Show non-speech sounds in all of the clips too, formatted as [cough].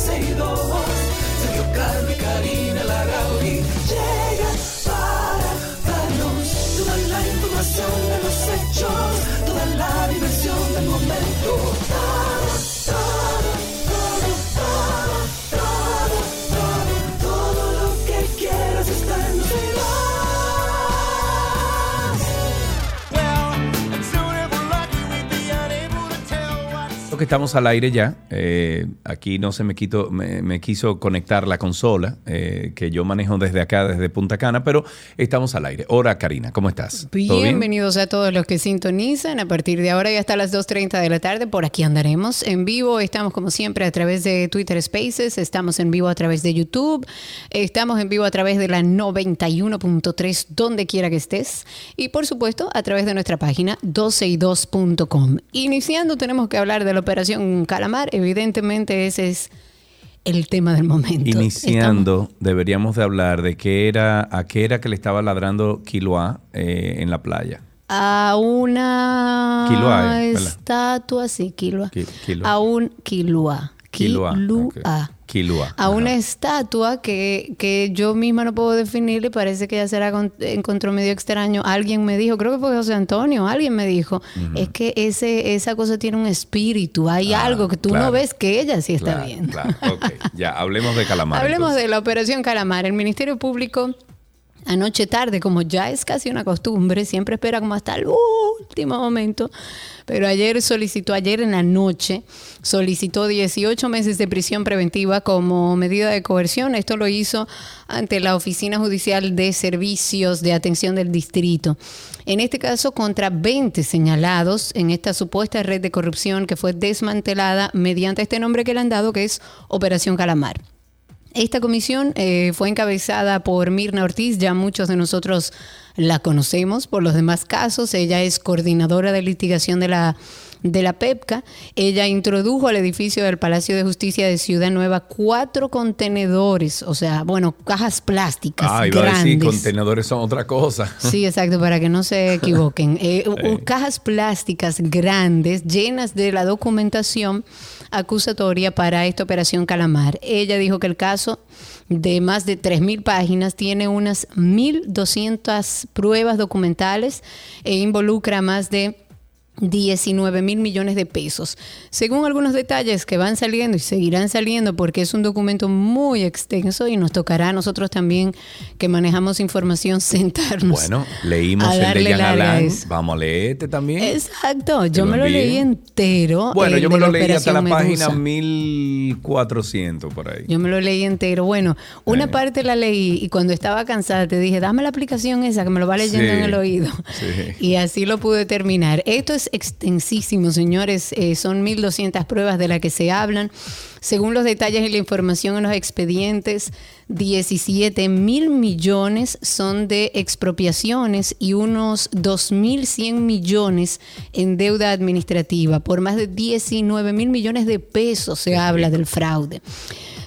12, ya comienza 12 y 2. Sergio y Karina Larrauri llega para darnos toda la información de los hechos, toda la diversión del momento. Que estamos al aire ya. Eh, aquí no se me, quito, me, quiso conectar la consola eh, que yo manejo desde acá, desde Punta Cana, pero estamos al aire. Hola Karina, ¿cómo estás? Bienvenidos a todos los que sintonizan. A partir de ahora y hasta las 2.30 de la tarde, por aquí andaremos en vivo. Estamos como siempre a través de Twitter Spaces, estamos en vivo a través de YouTube, estamos en vivo a través de la 91.3, donde quiera que estés. Y por supuesto, a través de nuestra página 12y2.com. Iniciando, tenemos que hablar de la operación Calamar. Evidentemente, ese es el tema del momento. Iniciando, deberíamos de hablar de qué era, a qué era que le estaba ladrando Quiloa eh, en la playa. a una Quiloa, eh, estatua, sí, Quiloa. Qui- Quiloa. A un Quiloa. Quiloa. Quiloa. ok. A una estatua que, que yo misma no puedo definir y parece que ya se la con- encontró medio extraño. Alguien me dijo, creo que fue José Antonio, alguien me dijo, es que ese, esa cosa tiene un espíritu, hay Ah, algo que tú claro. no ves que ella sí está Claro, viendo. claro. Ok, ya, hablemos de [laughs] Calamar. Hablemos entonces. de la operación Calamar. El Ministerio Público anoche tarde, como ya es casi una costumbre, siempre espera como hasta el último momento, pero ayer solicitó, ayer en la noche, solicitó 18 meses de prisión preventiva como medida de coerción. Esto lo hizo ante la Oficina Judicial de Servicios de Atención del Distrito. En este caso, contra 20 señalados en esta supuesta red de corrupción que fue desmantelada mediante este nombre que le han dado, que es Operación Calamar. Esta comisión eh, fue encabezada por Mirna Ortiz, ya muchos de nosotros la conocemos por los demás casos. Ella es coordinadora de litigación de la, de la PEPCA. Ella introdujo al edificio del Palacio de Justicia de Ciudad Nueva cuatro contenedores, o sea, bueno, cajas plásticas Ah, iba a grandes. decir, contenedores son otra cosa. Sí, exacto, para que no se [laughs] equivoquen. Eh, Cajas plásticas grandes llenas de la documentación acusatoria para esta operación Calamar. Ella dijo que el caso de más de 3.000 páginas tiene unas 1.200 pruebas documentales e involucra más de 19 mil millones de pesos. Según algunos detalles que van saliendo y seguirán saliendo porque es un documento muy extenso y nos tocará a nosotros también que manejamos información [laughs] sentarnos. Bueno, leímos el de Jan a Alain. Vamos a leer este también. Exacto, yo lo me lo leí entero. Bueno, yo me lo leí hasta la página Medusa. 1400 por ahí. Yo me lo leí entero. Bueno, una Eh. parte la leí y cuando estaba cansada te dije, dame la aplicación esa que me lo va leyendo Sí, en el oído. sí. [laughs] Y así lo pude terminar. Esto es extensísimo, señores. Eh, son 1.200 pruebas de las que se hablan. Según los detalles y la información en los expedientes, 17 mil millones son de expropiaciones y unos 2.100 millones en deuda administrativa. Por más de 19 mil millones de pesos se habla del fraude.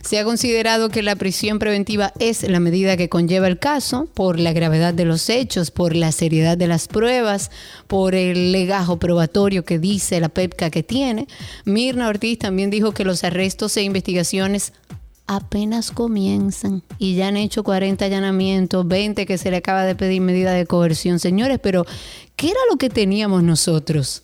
Se ha considerado que la prisión preventiva es la medida que conlleva el caso por la gravedad de los hechos, por la seriedad de las pruebas, por el legajo probatorio que dice la PEPCA que tiene. Mirna Ortiz también dijo que los arrestos e investigaciones apenas comienzan y ya han hecho 40 allanamientos, 20 que se le acaba de pedir medida de coerción. Señores, pero ¿qué era lo que teníamos nosotros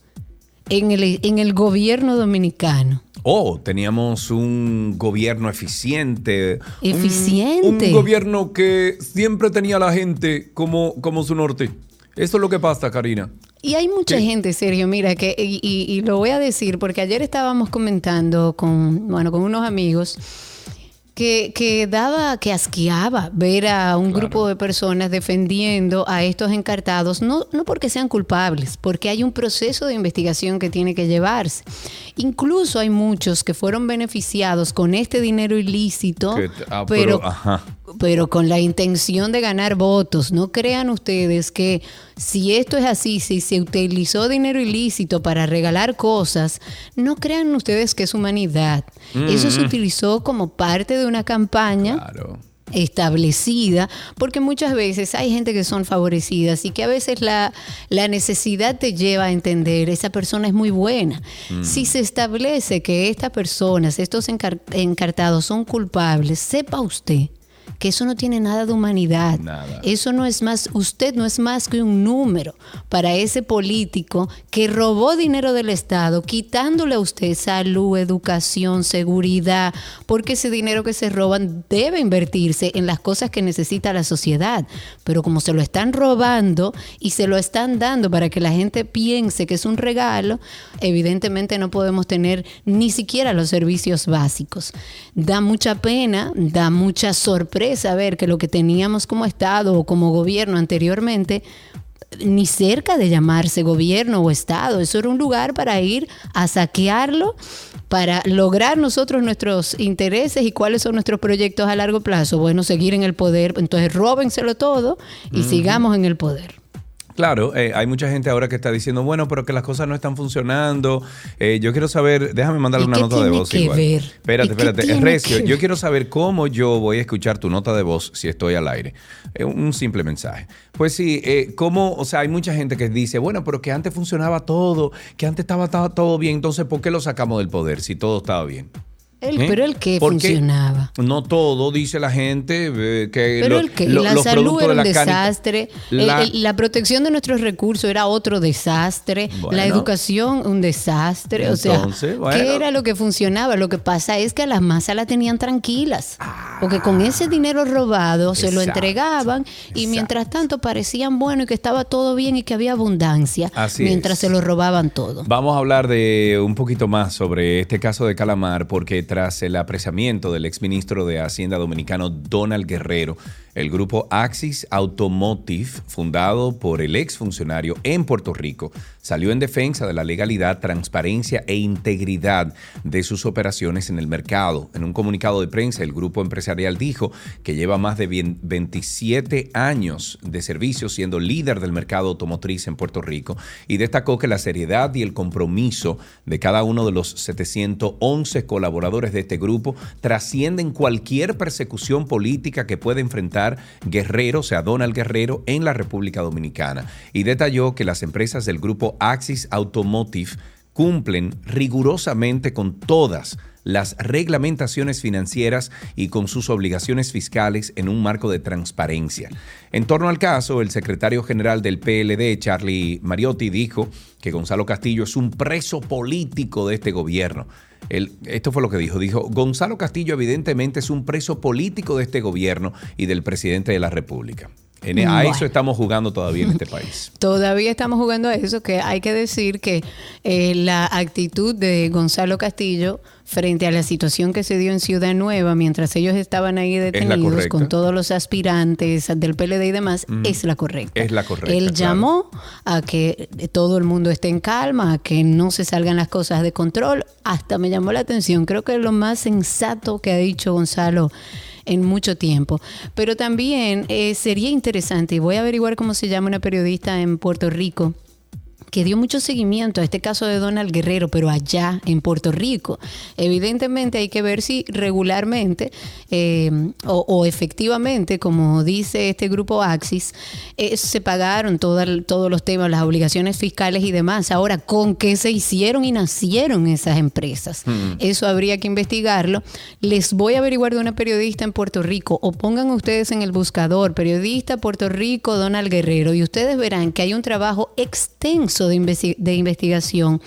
en el, en el gobierno dominicano? Oh, teníamos un gobierno eficiente. un- Eficiente. Un, gobierno que siempre tenía a la gente como, como su norte. Eso es lo que pasa, Karina. Y hay mucha ¿Qué? gente, Sergio, mira, que, y, y- y lo voy a decir porque ayer estábamos comentando con, bueno, con unos amigos que, que daba, que asqueaba ver a un Claro. grupo de personas defendiendo a estos encartados, no, no porque sean culpables, porque hay un proceso de investigación que tiene que llevarse. Incluso hay muchos que fueron beneficiados con este dinero ilícito, Que- ah, pero, pero, ajá. Pero con la intención de ganar votos. No crean ustedes que si esto es así, si se utilizó dinero ilícito para regalar cosas, no crean ustedes que es humanidad. Eso se utilizó como parte de una campaña Claro. establecida, porque muchas veces hay gente que son favorecidas y que a veces la, la necesidad te lleva a entender, esa persona es muy buena. Si se establece que estas personas, estos encar- encartados son culpables, sepa usted que eso no tiene nada de humanidad. Nada. Eso no es más, usted no es más que un número para ese político que robó dinero del Estado, quitándole a usted salud, educación, seguridad, porque ese dinero que se roban debe invertirse en las cosas que necesita la sociedad. Pero como se lo están robando y se lo están dando para que la gente piense que es un regalo, evidentemente no podemos tener ni siquiera los servicios básicos. Da mucha pena, da mucha sorpresa ver que lo que teníamos como Estado o como gobierno anteriormente ni cerca de llamarse gobierno o Estado. Eso era un lugar para ir a saquearlo, para lograr nosotros nuestros intereses y cuáles son nuestros proyectos a largo plazo. Bueno, seguir en el poder. Entonces, róbenselo todo y sigamos en el poder. Claro, eh, hay mucha gente ahora que está diciendo, bueno, pero que las cosas no están funcionando. Eh, yo quiero saber, déjame mandarle ¿Y una nota de tiene voz que igual. ver? Espérate, ¿Y qué espérate. tiene Recio, yo quiero saber cómo yo voy a escuchar tu nota de voz si estoy al aire. Eh, un simple mensaje. Pues sí, eh, cómo, o sea, hay mucha gente que dice, bueno, pero que antes funcionaba todo, que antes estaba, estaba todo bien, entonces ¿por qué lo sacamos del poder si todo estaba bien? El- ¿Eh? Pero el que funcionaba. No todo, dice la gente, eh, que Pero lo- el que lo- la los salud era un la desastre, la- el- la protección de nuestros recursos era otro desastre, Bueno. la educación un desastre, o sea, bueno. ¿qué era lo que funcionaba? Lo que pasa es que a las masas la tenían tranquilas, porque con ese dinero robado se lo entregaban y exacto. mientras tanto parecían bueno y que estaba todo bien y que había abundancia, Así mientras es. se lo robaban todo. Vamos a hablar de un poquito más sobre este caso de Calamar, porque tras el apresamiento del exministro de Hacienda dominicano Donald Guerrero, el grupo Axis Automotive, fundado por el exfuncionario en Puerto Rico, salió en defensa de la legalidad, transparencia e integridad de sus operaciones en el mercado. En un comunicado de prensa, el grupo empresarial dijo que lleva más de 27 años de servicio siendo líder del mercado automotriz en Puerto Rico y destacó que la seriedad y el compromiso de cada uno de los 711 colaboradores de este grupo trascienden cualquier persecución política que pueda enfrentar Guerrero, o sea, Donald Guerrero, en la República Dominicana. Y detalló que las empresas del grupo Axis Automotive cumplen rigurosamente con todas las reglamentaciones financieras y con sus obligaciones fiscales en un marco de transparencia. En torno al caso, el secretario general del PLD, Charlie Mariotti, dijo que Gonzalo Castillo es un preso político de este gobierno. Esto fue lo que dijo. Dijo, Gonzalo Castillo evidentemente es un preso político de este gobierno y del presidente de la República. En- a Bueno. eso estamos jugando todavía en este país. [laughs] Todavía estamos jugando a eso, que hay que decir que eh, la actitud de Gonzalo Castillo frente a la situación que se dio en Ciudad Nueva mientras ellos estaban ahí detenidos con todos los aspirantes del PLD y demás, es la correcta. Es la correcta, Él claro. llamó a que todo el mundo esté en calma, a que no se salgan las cosas de control. Hasta me llamó la atención. Creo que es lo más sensato que ha dicho Gonzalo en mucho tiempo. Pero también eh, sería interesante, voy a averiguar cómo se llama una periodista en Puerto Rico que dio mucho seguimiento a este caso de Donald Guerrero, pero allá en Puerto Rico. Evidentemente hay que ver si regularmente eh, o, o efectivamente, como dice este grupo Axis, eh, se pagaron toda- todos los temas, las obligaciones fiscales y demás. Ahora, ¿con qué se hicieron y nacieron esas empresas? Eso habría que investigarlo. Les voy a averiguar de una periodista en Puerto Rico o pongan ustedes en el buscador, periodista Puerto Rico Donald Guerrero, y ustedes verán que hay un trabajo extenso de, de investigación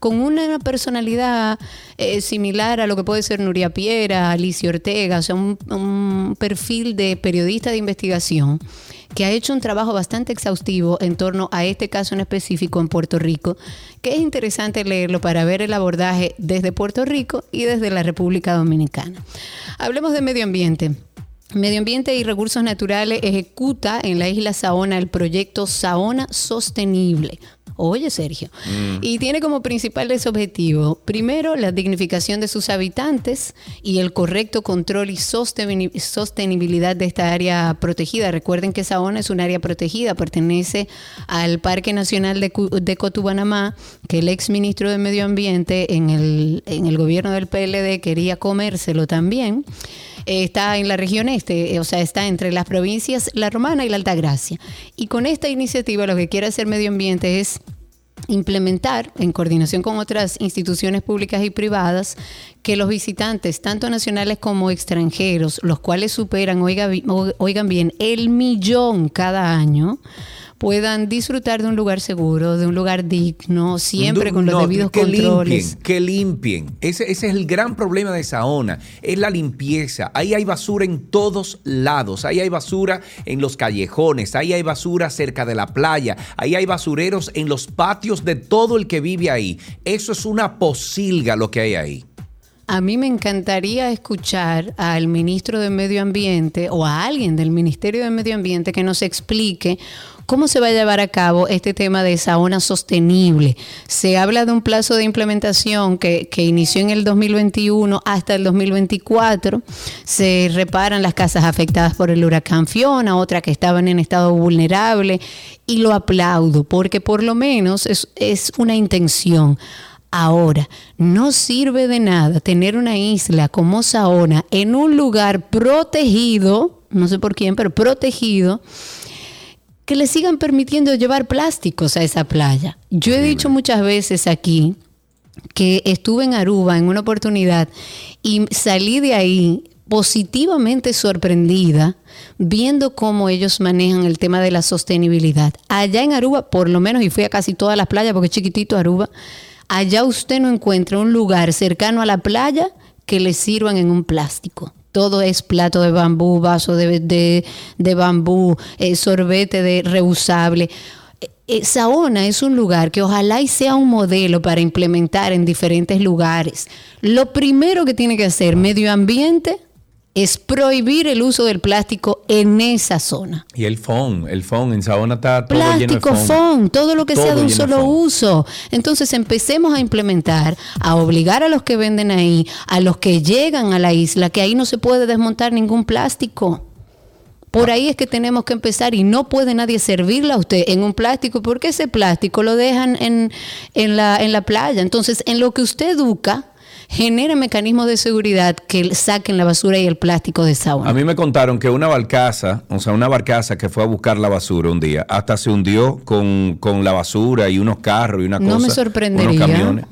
con una personalidad eh, similar a lo que puede ser Nuria Piera, Alicia Ortega, o sea, un, un perfil de periodista de investigación que ha hecho un trabajo bastante exhaustivo en torno a este caso en específico en Puerto Rico, que es interesante leerlo para ver el abordaje desde Puerto Rico y desde la República Dominicana. Hablemos de medio ambiente. Medio Ambiente y Recursos Naturales ejecuta en la isla Saona el proyecto Saona Sostenible. Oye, Sergio. Y tiene como principales objetivos, primero, la dignificación de sus habitantes y el correcto control y sosteni- sostenibilidad de esta área protegida. Recuerden que Saona es un área protegida, pertenece al Parque Nacional de, de Cotubanamá, que el ex ministro de Medio Ambiente en el, en el gobierno del PLD quería comérselo también. Está en la región este, eh, o sea, está entre las provincias La Romana y la Altagracia. Y con esta iniciativa lo que quiere hacer Medio Ambiente es implementar, en coordinación con otras instituciones públicas y privadas, que los visitantes, tanto nacionales como extranjeros, los cuales superan, oigan bien, el millón cada año, puedan disfrutar de un lugar seguro, de un lugar digno, siempre con los debidos que controles. Limpien, que limpien. Ese, ese, es el gran problema de Saona, es la limpieza. Ahí hay basura en todos lados. Ahí hay basura en los callejones, ahí hay basura cerca de la playa, ahí hay basureros en los patios de todo el que vive ahí. Eso es una posilga lo que hay ahí. A mí me encantaría escuchar al ministro de Medio Ambiente o a alguien del Ministerio de Medio Ambiente que nos explique ¿Cómo se va a llevar a cabo este tema de Saona sostenible? Se habla de un plazo de implementación que, inició en el 2021 hasta el 2024. Se reparan las casas afectadas por el huracán Fiona, otras que estaban en estado vulnerable. Y lo aplaudo porque por lo menos es, es una intención. Ahora, no sirve de nada tener una isla como Saona en un lugar protegido, no sé por quién, pero protegido, que le sigan permitiendo llevar plásticos a esa playa. Yo he dicho muchas veces aquí que estuve en Aruba en una oportunidad y salí de ahí positivamente sorprendida viendo cómo ellos manejan el tema de la sostenibilidad. Allá en Aruba, por lo menos, y fui a casi todas las playas porque es chiquitito Aruba, allá usted no encuentra un lugar cercano a la playa que le sirvan en un plástico todo es plato de bambú, vaso de, bambú, eh, sorbete de reusable. Eh, Saona es un lugar que ojalá y sea un modelo para implementar en diferentes lugares. Lo primero que tiene que hacer medio ambiente es prohibir el uso del plástico en esa zona. Y el FON, el FON en Sabona está todo plástico, lleno de FON. todo lo que sea de un solo uso. Entonces empecemos a implementar, a obligar a los que venden ahí, a los que llegan a la isla, que ahí no se puede desmontar ningún plástico. Por ahí es que tenemos que empezar y no puede nadie servirle a usted en un plástico porque ese plástico lo dejan en, en, la, en la playa. Entonces, en lo que usted educa, genera mecanismos de seguridad que saquen la basura y el plástico de sauna. A mí me contaron que una barcaza, o sea, una barcaza que fue a buscar la basura un día, hasta se hundió con, la basura y unos carros y una cosa. No me sorprendería. Unos camiones.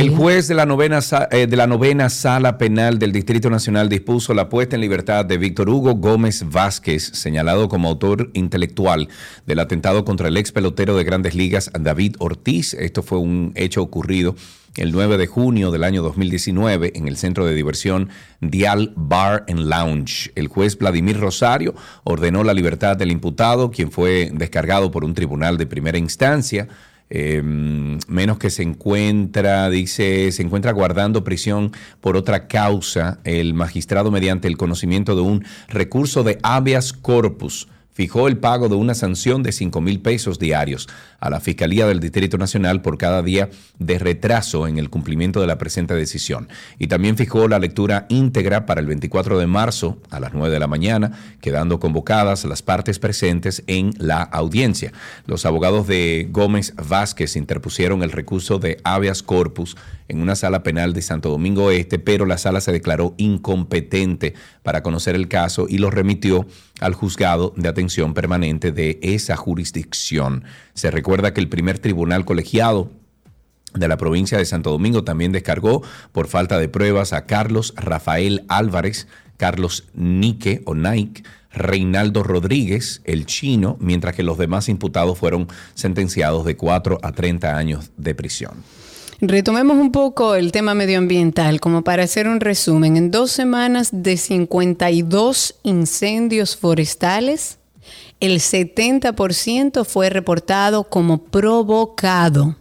El juez de la, novena, eh, de la novena sala penal del Distrito Nacional dispuso la puesta en libertad de Víctor Hugo Gómez Vázquez, señalado como autor intelectual del atentado contra el ex pelotero de grandes ligas David Ortiz. Esto fue un hecho ocurrido el 9 de junio del año 2019 en el centro de diversión Dial Bar and Lounge. El juez Vladimir Rosario ordenó la libertad del imputado, quien fue descargado por un tribunal de primera instancia. Em, menos que se encuentra, dice, se encuentra guardando prisión por otra causa, el magistrado mediante el conocimiento de un recurso de habeas corpus fijó el pago de una sanción de 5 mil pesos diarios a la Fiscalía del Distrito Nacional por cada día de retraso en el cumplimiento de la presente decisión. Y también fijó la lectura íntegra para el 24 de marzo a las 9 de la mañana, quedando convocadas las partes presentes en la audiencia. Los abogados de Gómez Vázquez interpusieron el recurso de habeas corpus en una sala penal de Santo Domingo Este, pero la sala se declaró incompetente para conocer el caso y lo remitió al juzgado de atención permanente de esa jurisdicción. Se recuerda que el primer tribunal colegiado de la provincia de Santo Domingo también descargó por falta de pruebas a Carlos Rafael Álvarez, Carlos Nique o Nike, Reinaldo Rodríguez, el chino, mientras que los demás imputados fueron sentenciados de 4 a 30 años de prisión. Retomemos un poco el tema medioambiental, como para hacer un resumen. En dos semanas de 52 incendios forestales, el 70% fue reportado como provocado.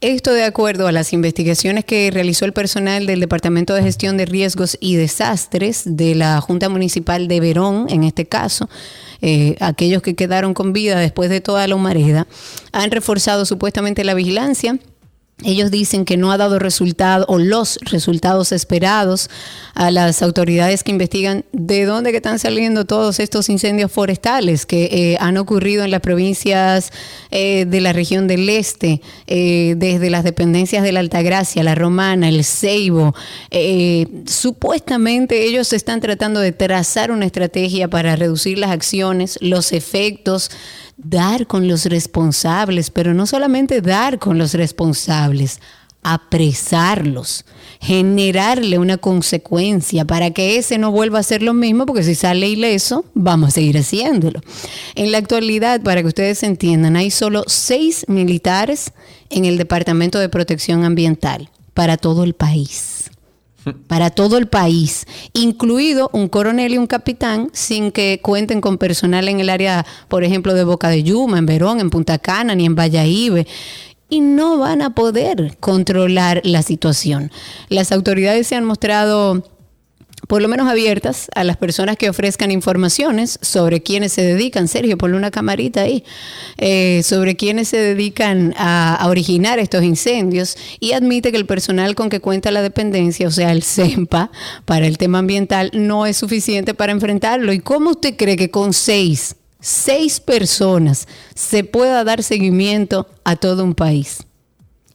Esto de acuerdo a las investigaciones que realizó el personal del Departamento de Gestión de Riesgos y Desastres de la Junta Municipal de Verón, en este caso, eh, aquellos que quedaron con vida después de toda la humareda, han reforzado supuestamente la vigilancia Ellos dicen que no ha dado resultado o los resultados esperados a las autoridades que investigan de dónde que están saliendo todos estos incendios forestales que eh, han ocurrido en las provincias eh, de la región del este, eh, desde las dependencias de la Altagracia, la Romana, el Ceibo. supuestamente ellos están tratando de trazar una estrategia para reducir las acciones, los efectos dar con los responsables, pero no solamente dar con los responsables, apresarlos, generarle una consecuencia para que ese no vuelva a hacer lo mismo, porque si sale ileso, vamos a seguir haciéndolo. En la actualidad, para que ustedes entiendan, hay solo seis militares en el Departamento de Protección Ambiental para todo el país para todo el país, incluido un coronel y un capitán, sin que cuenten con personal en el área, por ejemplo, de Boca de Yuma, en Verón, en Punta Cana, ni en Valladolid. Y no van a poder controlar la situación. Las autoridades se han mostrado por lo menos abiertas a las personas que ofrezcan informaciones sobre quiénes se dedican, Sergio, ponle una camarita ahí, eh, sobre quiénes se dedican a, originar estos incendios y admite que el personal con que cuenta la dependencia, o sea, el CEMPA, para el tema ambiental, no es suficiente para enfrentarlo. ¿Y cómo usted cree que con seis, seis personas se pueda dar seguimiento a todo un país?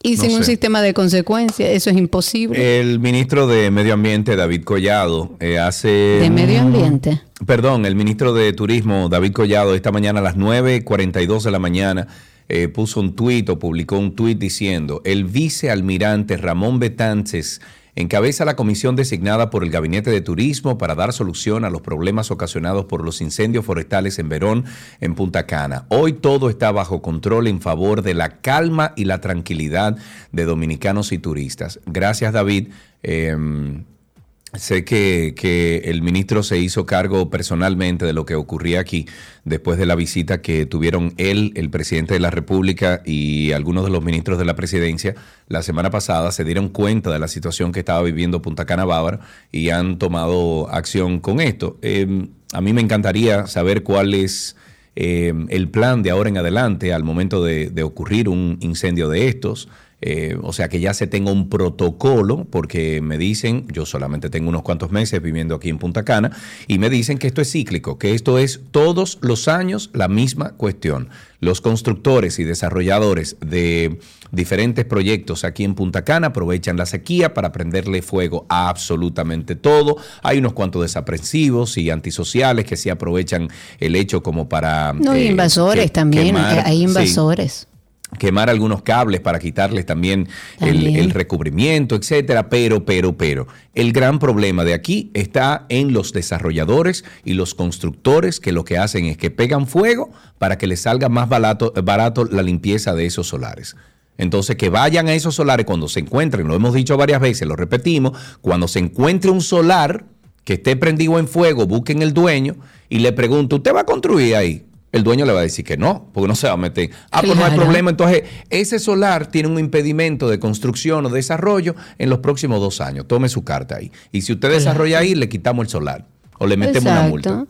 Y sin un sistema de consecuencias, eso es imposible. El ministro de Medio Ambiente, David Collado, eh, hace... ¿De Medio Ambiente? Perdón, el ministro de Turismo, David Collado, esta mañana a las 9.42 de la mañana eh, puso un tuit o publicó un tuit diciendo, el vicealmirante Ramón Betances encabeza la comisión designada por el Gabinete de Turismo para dar solución a los problemas ocasionados por los incendios forestales en Verón, en Punta Cana. Hoy todo está bajo control en favor de la calma y la tranquilidad de dominicanos y turistas. Gracias, David. Em, Sé que, el ministro se hizo cargo personalmente de lo que ocurría aquí después de la visita que tuvieron él, el presidente de la República y algunos de los ministros de la presidencia la semana pasada. Se dieron cuenta de la situación que estaba viviendo Punta Cana Bávara y han tomado acción con esto. Em, a mí me encantaría saber cuál es em, el plan de ahora en adelante al momento de ocurrir un incendio de estos. Eh, o sea que ya se tenga un protocolo, porque me dicen, yo solamente tengo unos cuantos meses viviendo aquí en Punta Cana, y me dicen que esto es cíclico, que esto es todos los años la misma cuestión. Los constructores y desarrolladores de diferentes proyectos aquí en Punta Cana aprovechan la sequía para prenderle fuego a absolutamente todo. Hay unos cuantos desaprensivos y antisociales que sí aprovechan el hecho como para... No, eh, invasores también, hay invasores quemar algunos cables para quitarles también, El, recubrimiento, etcétera, pero, pero, pero. El gran problema de aquí está en los desarrolladores y los constructores que lo que hacen es que pegan fuego para que les salga más barato, barato la limpieza de esos solares. Entonces, que vayan a esos solares cuando se encuentren, lo hemos dicho varias veces, lo repetimos, cuando se encuentre un solar que esté prendido en fuego, busquen el dueño y le pregunten, ¿usted va a construir ahí? El dueño le va a decir que no, porque no se va a meter. Ah, pues no hay problema. Entonces, ese solar tiene un impedimento de construcción o desarrollo en los próximos dos años. Tome su carta ahí. Y si usted desarrolla ahí, le quitamos el solar o le metemos una multa.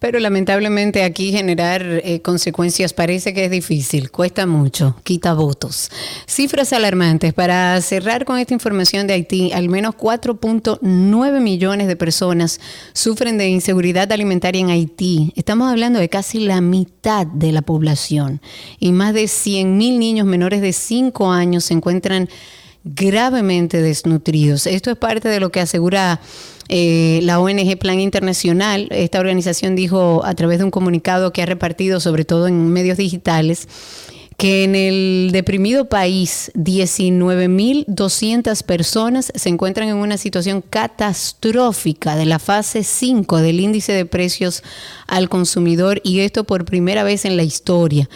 Pero lamentablemente aquí generar eh, consecuencias parece que es difícil, cuesta mucho, quita votos. Cifras alarmantes. Para cerrar con esta información de Haití, al menos 4.9 millones de personas sufren de inseguridad alimentaria en Haití. Estamos hablando de casi la mitad de la población y más de 100 mil niños menores de 5 años se encuentran gravemente desnutridos. Esto es parte de lo que asegura eh, la ONG Plan Internacional, esta organización dijo a través de un comunicado que ha repartido sobre todo en medios digitales, que en el deprimido país 19.200 personas se encuentran en una situación catastrófica de la fase 5 del índice de precios al consumidor y esto por primera vez en la historia.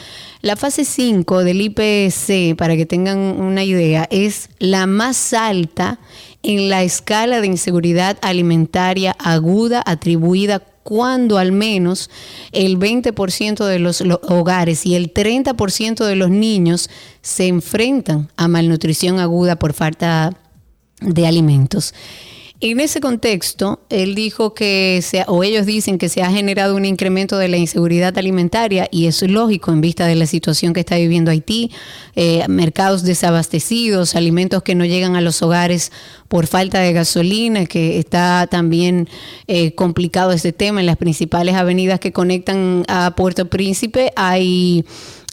La fase 5 del IPC, para que tengan una idea, es la más alta en la escala de inseguridad alimentaria aguda atribuida cuando al menos el 20% de los hogares y el 30% de los niños se enfrentan a malnutrición aguda por falta de alimentos. En ese contexto, él dijo que, se, o ellos dicen que se ha generado un incremento de la inseguridad alimentaria y es lógico en vista de la situación que está viviendo Haití, eh, mercados desabastecidos, alimentos que no llegan a los hogares por falta de gasolina, que está también eh, complicado este tema. En las principales avenidas que conectan a Puerto Príncipe hay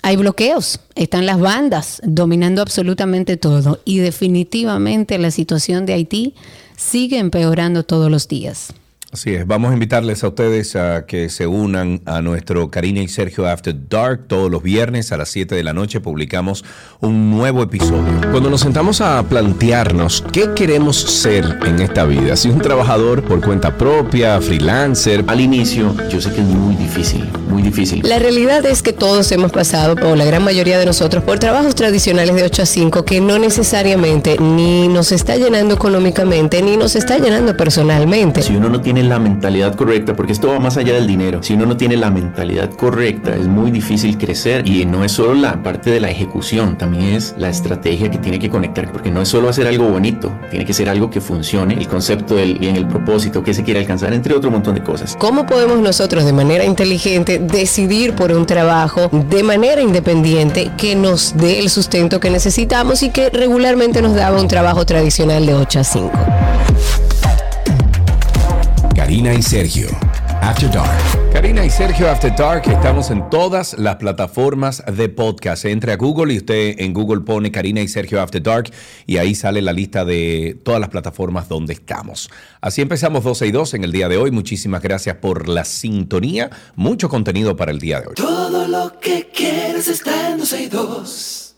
hay bloqueos, están las bandas dominando absolutamente todo y definitivamente la situación de Haití sigue empeorando todos los días. Así es, vamos a invitarles a ustedes a que se unan a nuestro Karina y Sergio After Dark. Todos los viernes a las 7 de la noche publicamos un nuevo episodio. Cuando nos sentamos a plantearnos qué queremos ser en esta vida, si un trabajador por cuenta propia, freelancer, al inicio yo sé que es muy difícil, muy difícil. La realidad es que todos hemos pasado, o la gran mayoría de nosotros, por trabajos tradicionales de 8 a 5 que no necesariamente ni nos está llenando económicamente ni nos está llenando personalmente. Si uno no tiene la mentalidad correcta, porque esto va más allá del dinero, si uno no tiene la mentalidad correcta, es muy difícil crecer y no es solo la parte de la ejecución, también es la estrategia que tiene que conectar, porque no es solo hacer algo bonito, tiene que ser algo que funcione, el concepto del bien, el propósito, que se quiere alcanzar, entre otro montón de cosas. ¿Cómo podemos nosotros de manera inteligente decidir por un trabajo de manera independiente que nos dé el sustento que necesitamos y que regularmente nos daba un trabajo tradicional de 8 a 5? Karina y Sergio, After Dark. Karina y Sergio After Dark, estamos en todas las plataformas de podcast. Entre a Google y usted en Google pone Karina y Sergio After Dark y ahí sale la lista de todas las plataformas donde estamos. Así empezamos 12 y 2 en el día de hoy. Muchísimas gracias por la sintonía. Mucho contenido para el día de hoy. Todo lo que quieres está en 12 y 2.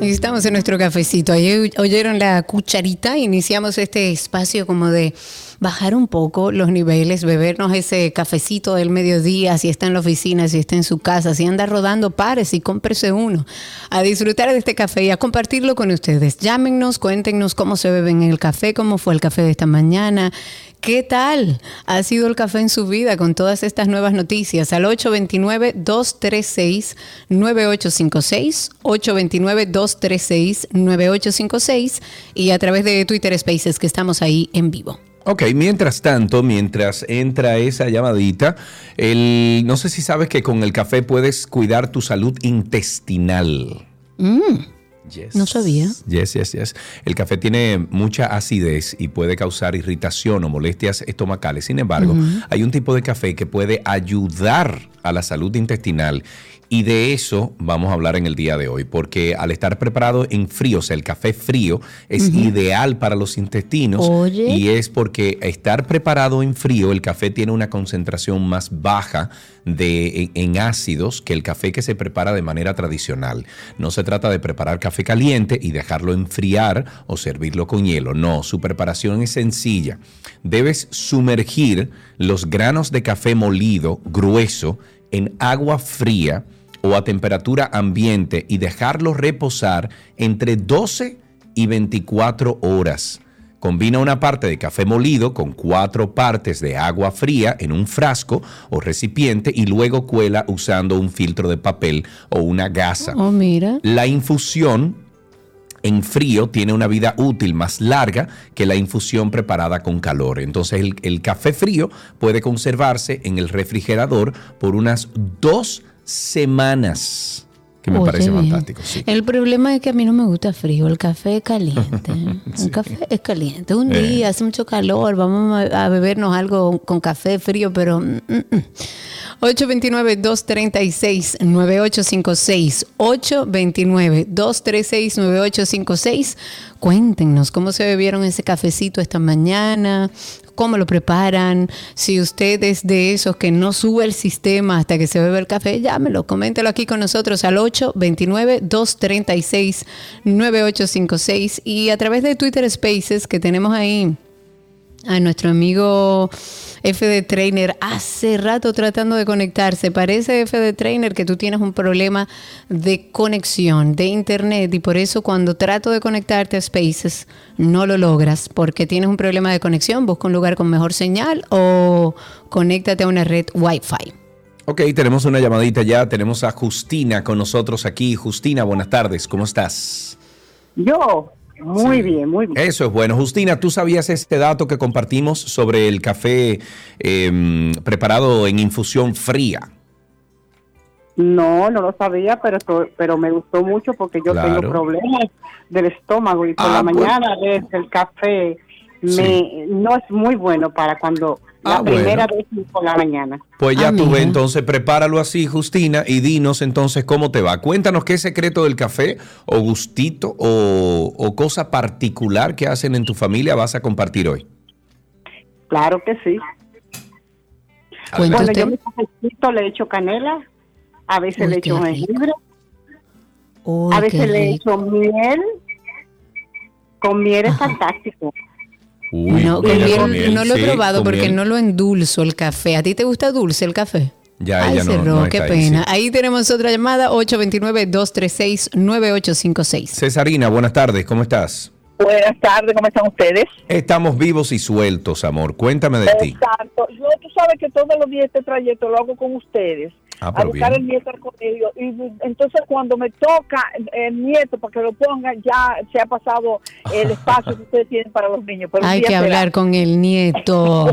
Estamos en nuestro cafecito. Ahí oyeron la cucharita. Iniciamos este espacio como de bajar un poco los niveles, bebernos ese cafecito del mediodía, si está en la oficina, si está en su casa, si anda rodando, pares y cómprese uno. A disfrutar de este café y a compartirlo con ustedes. Llámenos, cuéntenos cómo se beben el café, cómo fue el café de esta mañana, ¿Qué tal ha sido el café en su vida con todas estas nuevas noticias? Al 829-236-9856, 829-236-9856 y a través de Twitter Spaces que estamos ahí en vivo. Ok, mientras tanto, mientras entra esa llamadita, el, no sé si sabes que con el café puedes cuidar tu salud intestinal. Mm. No sabía. Yes, yes, yes. El café tiene mucha acidez y puede causar irritación o molestias estomacales. Sin embargo, hay un tipo de café que puede ayudar a la salud intestinal y de eso vamos a hablar en el día de hoy, porque al estar preparado en frío, o sea, el café frío es ideal para los intestinos y es porque estar preparado en frío, el café tiene una concentración más baja de, en, ácidos que el café que se prepara de manera tradicional. No se trata de preparar café caliente y dejarlo enfriar o servirlo con hielo, no, su preparación es sencilla. Debes sumergir los granos de café molido grueso en agua fría, o a temperatura ambiente y dejarlo reposar entre 12 y 24 horas. Combina una parte de café molido con cuatro partes de agua fría en un frasco o recipiente y luego cuela usando un filtro de papel o una gasa. Oh, mira. La infusión en frío tiene una vida útil más larga que la infusión preparada con calor. Entonces el, el café frío puede conservarse en el refrigerador por unas dos semanas. Que me parece fantástico. El problema es que a mí no me gusta frío, el café es caliente. [laughs] El café es caliente. Un eh. día hace mucho calor, vamos a, bebernos algo con café frío, pero... 829-236-9856. 829-236-9856. Cuéntenos cómo se bebieron ese cafecito esta mañana, cómo lo preparan. Si usted es de esos que no sube el sistema hasta que se bebe el café, llámelo, coméntelo aquí con nosotros al 829-236-9856 y a través de Twitter Spaces que tenemos ahí a nuestro amigo FD Trainer hace rato tratando de conectarse. Parece FD Trainer que tú tienes un problema de conexión de internet y por eso cuando trato de conectarte a Spaces no lo logras porque tienes un problema de conexión. Busca un lugar con mejor señal o conéctate a una red Wi-Fi. Ok, tenemos una llamadita ya. Tenemos a Justina con nosotros aquí. Justina, buenas tardes. ¿Cómo estás? Yo, muy Sí. bien, muy bien. Eso es bueno. Justina, ¿tú sabías este dato que compartimos sobre el café eh, preparado en infusión fría? No, no lo sabía, pero pero me gustó mucho porque yo Claro. tengo problemas del estómago y por Ah, la mañana desde el café me Sí. no es muy bueno para cuando Ah, la primera bueno. vez por la mañana. Pues ya Ah, mira. entonces prepáralo así, Justina, y dinos entonces cómo te va. Cuéntanos qué secreto del café o gustito o, o cosa particular que hacen en tu familia vas a compartir hoy. Claro que sí. Bueno, usted. yo mi cafecito le echo canela, a veces Uy, le echo jengibre, a veces le echo miel. Con miel es fantástico. Uy, no, con mira, miel con miel, no lo he sí, probado porque miel. no lo endulzo el café. ¿A ti te gusta dulce el café? Ya, Ay, ella no- cerró, no qué está ahí, pena. sí. Ahí tenemos otra llamada, 829-236-9856. Cesarina, buenas tardes, ¿cómo estás? Buenas tardes, ¿cómo están ustedes? Estamos vivos y sueltos, amor. Cuéntame de ti. Exacto. Yo, tú sabes que todos los días este trayecto lo hago con ustedes. Ah, a buscar bien. el nieto al colegio. Y entonces cuando me toca el nieto para que lo pongan, ya se ha pasado el espacio que ustedes tienen para los niños. Pero Hay que será. hablar con el nieto. [laughs]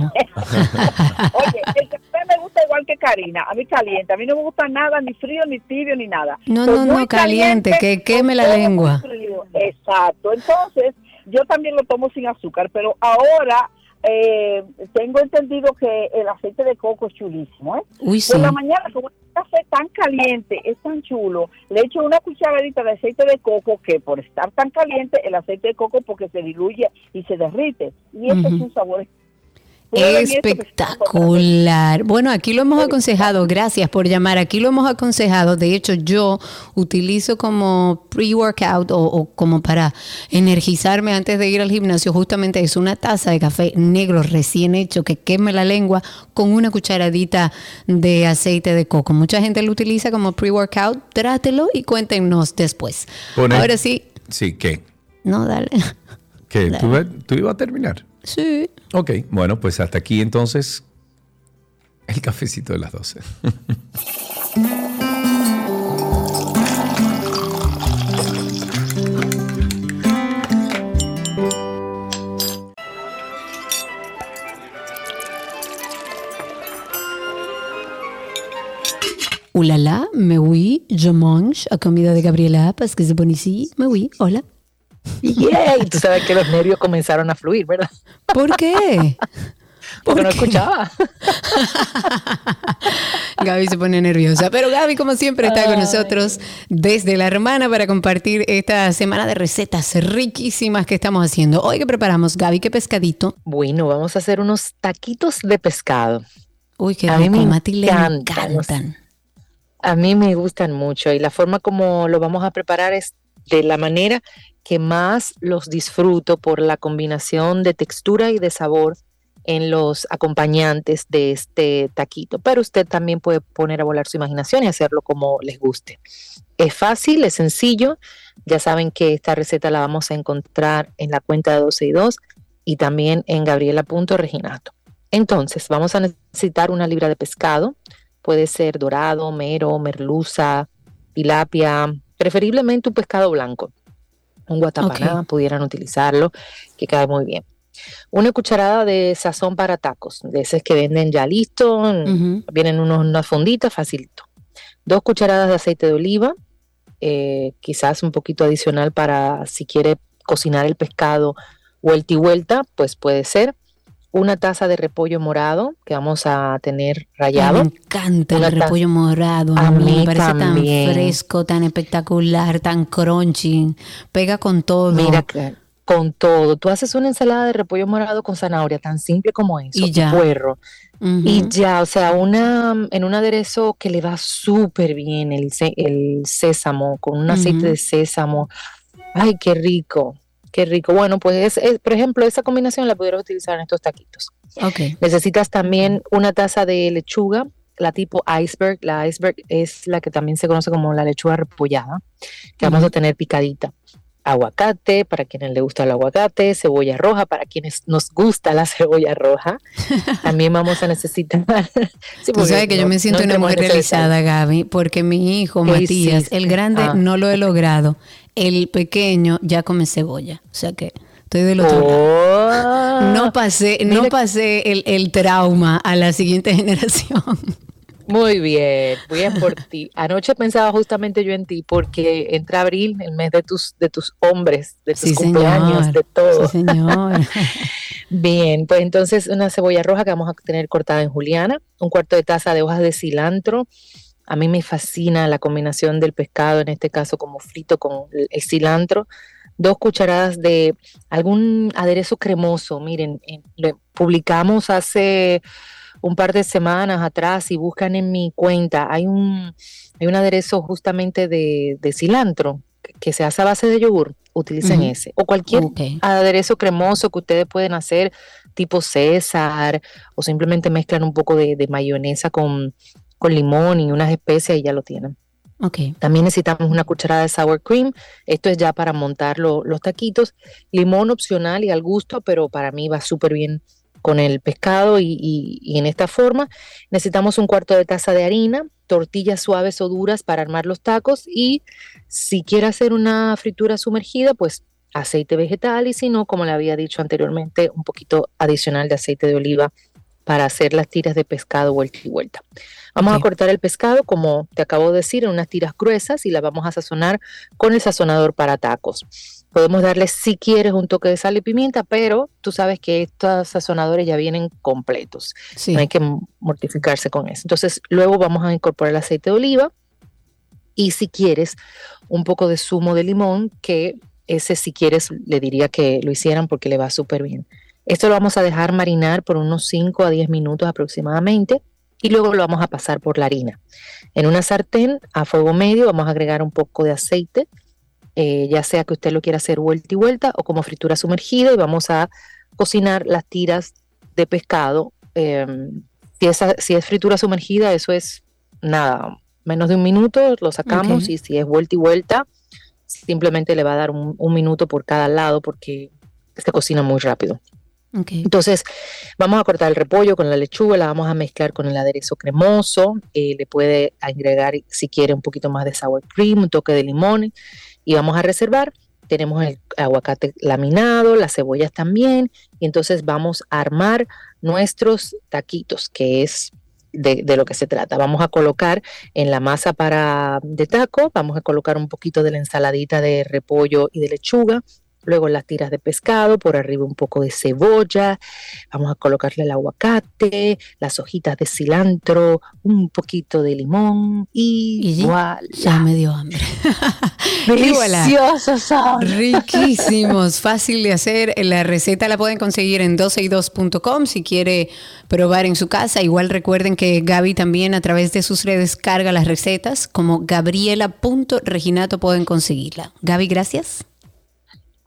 Oye, el café me gusta igual que Karina, a mí caliente. A mí no me gusta nada, ni frío, ni tibio, ni nada. No, Soy no, no, caliente, que queme la lengua. frío. Exacto. Entonces, yo también lo tomo sin azúcar, pero ahora eh, tengo entendido que el aceite de coco es chulísimo, ¿eh? Uy, sí. Por la mañana, como el café tan caliente, es tan chulo, le echo una cucharadita de aceite de coco que por estar tan caliente, el aceite de coco porque se diluye y se derrite. Y ese es un sabor. Espectacular. Bueno, aquí lo hemos aconsejado, gracias por llamar. Aquí lo hemos aconsejado. De hecho, yo utilizo como pre-workout o, o como para energizarme antes de ir al gimnasio, justamente es una taza de café negro recién hecho que queme la lengua con una cucharadita de aceite de coco. Mucha gente lo utiliza como pre-workout. Trátelo y cuéntenos después. Ahora sí, Sí, ¿qué? no, dale. ¿Qué? ¿Tú, ve- tú ibas a terminar? Sí. Ok, bueno, pues hasta aquí entonces el cafecito de las 12. Ulala, me oui, je mange a comida de Gabriela parce que c'est bon ici. Me oui, hola. [laughs] Yay, tú sabes que los nervios comenzaron a fluir, ¿verdad? ¿Por qué? [laughs] Porque no qué? escuchaba. [laughs] Gaby se pone nerviosa. Pero Gaby, como siempre, está con nosotros desde la hermana para compartir esta semana de recetas riquísimas que estamos haciendo. Hoy que preparamos, Gaby, ¿qué pescadito? Bueno, vamos a hacer unos taquitos de pescado. Uy, qué A mí rico. me Mati le encantan. encantan. A mí me gustan mucho y la forma como lo vamos a preparar es de la manera que más los disfruto por la combinación de textura y de sabor en los acompañantes de este taquito. Pero usted también puede poner a volar su imaginación y hacerlo como les guste. Es fácil, es sencillo. Ya saben que esta receta la vamos a encontrar en la cuenta de 12 y 2 y también en gabriela.reginato. Entonces, vamos a necesitar una libra de pescado. Puede ser dorado, mero, merluza, tilapia, preferiblemente un pescado blanco. Un guatapaná, pudieran utilizarlo, que cae muy bien. Una cucharada de sazón para tacos, de esos que venden ya listo, vienen unos, unas fonditas, facilito. Dos cucharadas de aceite de oliva, eh, quizás un poquito adicional para si quiere cocinar el pescado vuelta y vuelta, pues puede ser. Una taza de repollo morado que vamos a tener Ay, rallado. me encanta Una el repollo morado. A A mí me parece también. tan fresco, tan espectacular, tan crunchy. Pega con todo. Mira, que con todo. Tú haces una ensalada de repollo morado con zanahoria, tan simple como eso, Y ya. puerro. Y ya, o sea, una, en un aderezo que le va súper bien el, el sésamo, con un aceite de sésamo. Ay, qué rico, Qué rico. Bueno, pues es, es- por ejemplo, esa combinación la pudieras utilizar en estos taquitos. Ok. Necesitas también una taza de lechuga, la tipo iceberg. La iceberg es la que también se conoce como la lechuga repollada, que vamos a tener picadita. Aguacate, para quienes le gusta el aguacate, cebolla roja, para quienes nos gusta la cebolla roja. También vamos a necesitar. [laughs] Sí, Tú sabes que yo me siento no una mujer realizada, Gaby, porque mi hijo ¿Qué Matías, el grande, Ah. no lo he logrado. El pequeño ya come cebolla. O sea que estoy del otro lado. Oh. No pasé, no pasé el, el trauma a la siguiente [laughs] generación. Muy bien, bien por ti. Anoche pensaba justamente yo en ti porque entra abril, el mes de tus de tus hombres, de tus Sí, cumpleaños, señor. de todo. Sí, señor. [laughs] Bien, pues entonces una cebolla roja que vamos a tener cortada en juliana, un cuarto de taza de hojas de cilantro. A mí me fascina la combinación del pescado, en este caso como frito con el, cilantro. Dos cucharadas de algún aderezo cremoso. Miren, en- lo publicamos hace un par de semanas atrás y buscan en mi cuenta, hay un, hay un aderezo justamente de, de cilantro que, se hace a base de yogur. Utilicen Ujú. ese. O cualquier Ok. aderezo cremoso que ustedes pueden hacer tipo César o simplemente mezclan un poco de, de mayonesa con, con limón y unas especias y ya lo tienen. Ok. También necesitamos una cucharada de sour cream. Esto es ya para montar lo- los taquitos. Limón opcional y al gusto, pero para mí va súper bien con el pescado y, y- y en esta forma. Necesitamos un cuarto de taza de harina, tortillas suaves o duras para armar los tacos y si quiere hacer una fritura sumergida, pues aceite vegetal y si no, como le había dicho anteriormente, un poquito adicional de aceite de oliva para hacer las tiras de pescado vuelta y vuelta. Vamos a cortar el pescado, como te acabo de decir, en unas tiras gruesas y las vamos a sazonar con el sazonador para tacos. Podemos darle, si quieres, un toque de sal y pimienta, pero tú sabes que estos sazonadores ya vienen completos. Sí. No hay que mortificarse con eso. Entonces, luego vamos a incorporar el aceite de oliva y si quieres, un poco de zumo de limón, que ese si quieres le diría que lo hicieran porque le va súper bien. Esto lo vamos a dejar marinar por unos 5 a 10 minutos aproximadamente y luego lo vamos a pasar por la harina. En una sartén a fuego medio vamos a agregar un poco de aceite, eh, ya sea que usted lo quiera hacer vuelta y vuelta o como fritura sumergida y vamos a cocinar las tiras de pescado. eh, si, esa- si es fritura sumergida, eso es nada, menos de un minuto, lo sacamos y si es vuelta y vuelta, simplemente le va a dar un, un minuto por cada lado porque se cocina muy rápido. Entonces, vamos a cortar el repollo con la lechuga, la vamos a mezclar con el aderezo cremoso, eh, le puede agregar, si quiere, un poquito más de sour cream, un toque de limón, y vamos a reservar. Tenemos el aguacate laminado, las cebollas también, y entonces vamos a armar nuestros taquitos, que es de, lo que se trata. Vamos a colocar en la masa para de taco, vamos a colocar un poquito de la ensaladita de repollo y de lechuga, luego las tiras de pescado, por arriba un poco de cebolla, vamos a colocarle el aguacate, las hojitas de cilantro, un poquito de limón y, Y ya- voilà. Ya me dio hambre. [laughs] Deliciosos son. Riquísimos, fácil de hacer. La receta la pueden conseguir en 12y2.com si quiere probar en su casa. Igual recuerden que Gaby también a través de sus redes carga las recetas. Como gabriela.reginato pueden conseguirla. Gaby, gracias.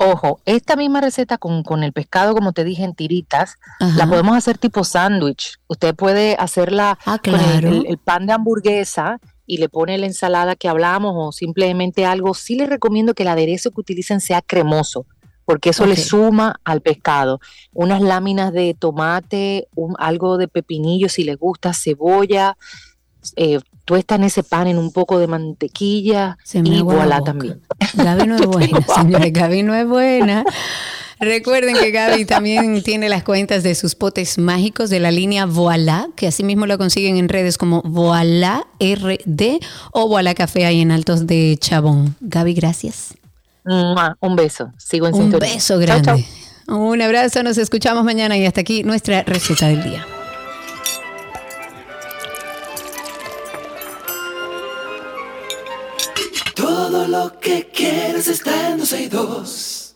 Ojo, esta misma receta con, con el pescado, como te dije, en tiritas, Ajá. la podemos hacer tipo sándwich. Usted puede hacerla Ah, con el- claro. el, el pan de hamburguesa y le pone la ensalada que hablamos o simplemente algo. Sí les recomiendo que el aderezo que utilicen sea cremoso, porque eso le suma al pescado. Unas láminas de tomate, un- algo de pepinillo si les gusta, cebolla. Eh, tuestan ese pan en un poco de mantequilla Se me y voilà también. Gaby no es [laughs] buena, señores. Gaby no es buena. Recuerden que Gaby también tiene las cuentas de sus potes mágicos de la línea Voilá, que asimismo lo consiguen en redes como Voilá RD o Voilá Café ahí en Altos de Chabón. Gaby, gracias. Un beso. Sigo en Un sintonía. beso Chau, grande. chau. Un abrazo, nos escuchamos mañana y hasta aquí nuestra receta del día. Todo lo que quieres está en 12 y 2.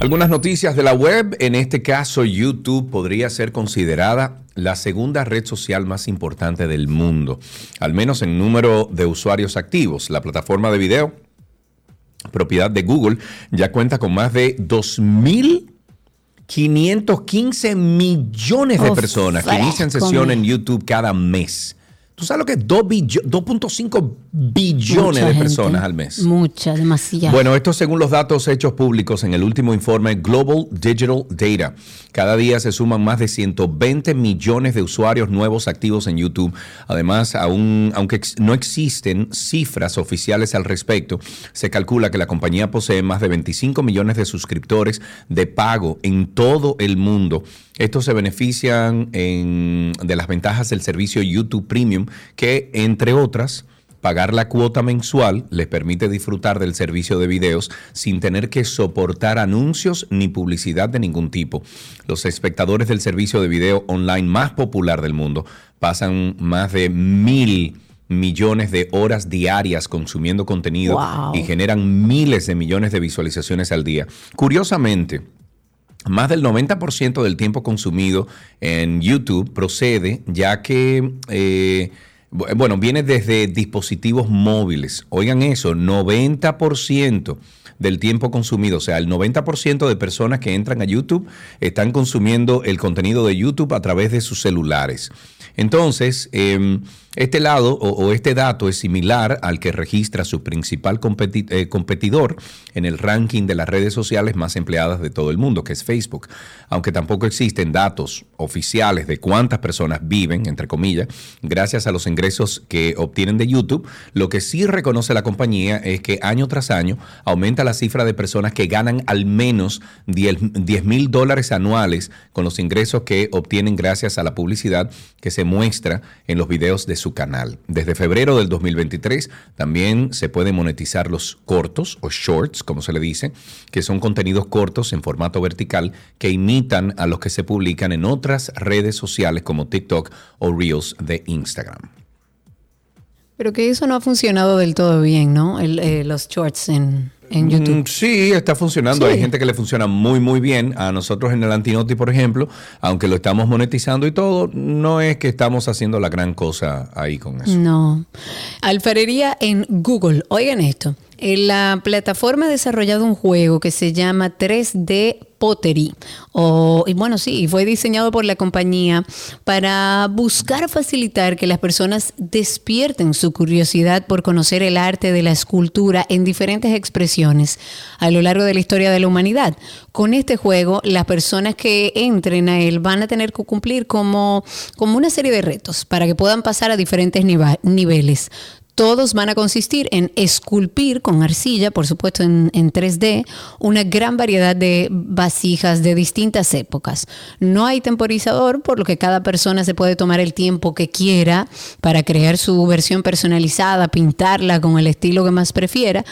Algunas noticias de la web, en este caso YouTube podría ser considerada la segunda red social más importante del mundo, al menos en número de usuarios activos. La plataforma de video, propiedad de Google, ya cuenta con más de 2.515 millones de personas que inician sesión en YouTube cada mes. ¿Tú sabes lo que es 2 billo- 2.5 billones Mucha de gente. personas al mes? Mucha, demasiada. Bueno, esto según los datos hechos públicos en el último informe Global Digital Data. Cada día se suman más de 120 millones de usuarios nuevos activos en YouTube. Además, aún, aunque no existen cifras oficiales al respecto, se calcula que la compañía posee más de 25 millones de suscriptores de pago en todo el mundo. Estos se benefician en- de las ventajas del servicio YouTube Premium, que entre otras Pagar la cuota mensual les permite disfrutar del servicio de videos sin tener que soportar anuncios ni publicidad de ningún tipo. Los espectadores del servicio de video online más popular del mundo pasan más de mil millones de horas diarias consumiendo contenido Wow. y generan miles de millones de visualizaciones al día. Curiosamente, más del 90% del tiempo consumido en YouTube procede ya que, eh, bu- bueno, viene desde dispositivos móviles. Oigan eso, 90% del tiempo consumido, o sea, el 90% de personas que entran a YouTube están consumiendo el contenido de YouTube a través de sus celulares. Entonces, eh, este lado o, este dato es similar al que registra su principal eh, competidor en el ranking de las redes sociales más empleadas de todo el mundo, que es Facebook. Aunque tampoco existen datos oficiales de cuántas personas viven, entre comillas, gracias a los ingresos que obtienen de YouTube, lo que sí reconoce la compañía es que año tras año aumenta la cifra de personas que ganan al menos 10 mil dólares anuales con los ingresos que obtienen gracias a la publicidad que se muestra en los videos de su canal. Desde febrero del 2023 también se pueden monetizar los cortos o shorts, como se le dice, que son contenidos cortos en formato vertical que imitan a los que se publican en otras redes sociales como TikTok o Reels de Instagram. Pero que eso no ha funcionado del todo bien, ¿no? Eh, los shorts en, en YouTube. Mm, Sí, está funcionando. Sí. Hay gente que le funciona muy, muy bien. A nosotros en el Antinoti, por ejemplo, aunque lo estamos monetizando y todo, no es que estamos haciendo la gran cosa ahí con eso. No. Alfarería en Google. Oigan esto. En la plataforma ha desarrollado un juego que se llama 3D Pottery. O, y bueno, sí, fue diseñado por la compañía para buscar facilitar que las personas despierten su curiosidad por conocer el arte de la escultura en diferentes expresiones a lo largo de la historia de la humanidad. Con este juego, las personas que entren a él van a tener que cumplir como, como una serie de retos para que puedan pasar a diferentes niveles. Todos van a consistir en esculpir con arcilla, por supuesto en, en 3D, una gran variedad de vasijas de distintas épocas. No hay temporizador, por lo que cada persona se puede tomar el tiempo que quiera para crear su versión personalizada, pintarla con el estilo que más prefiera,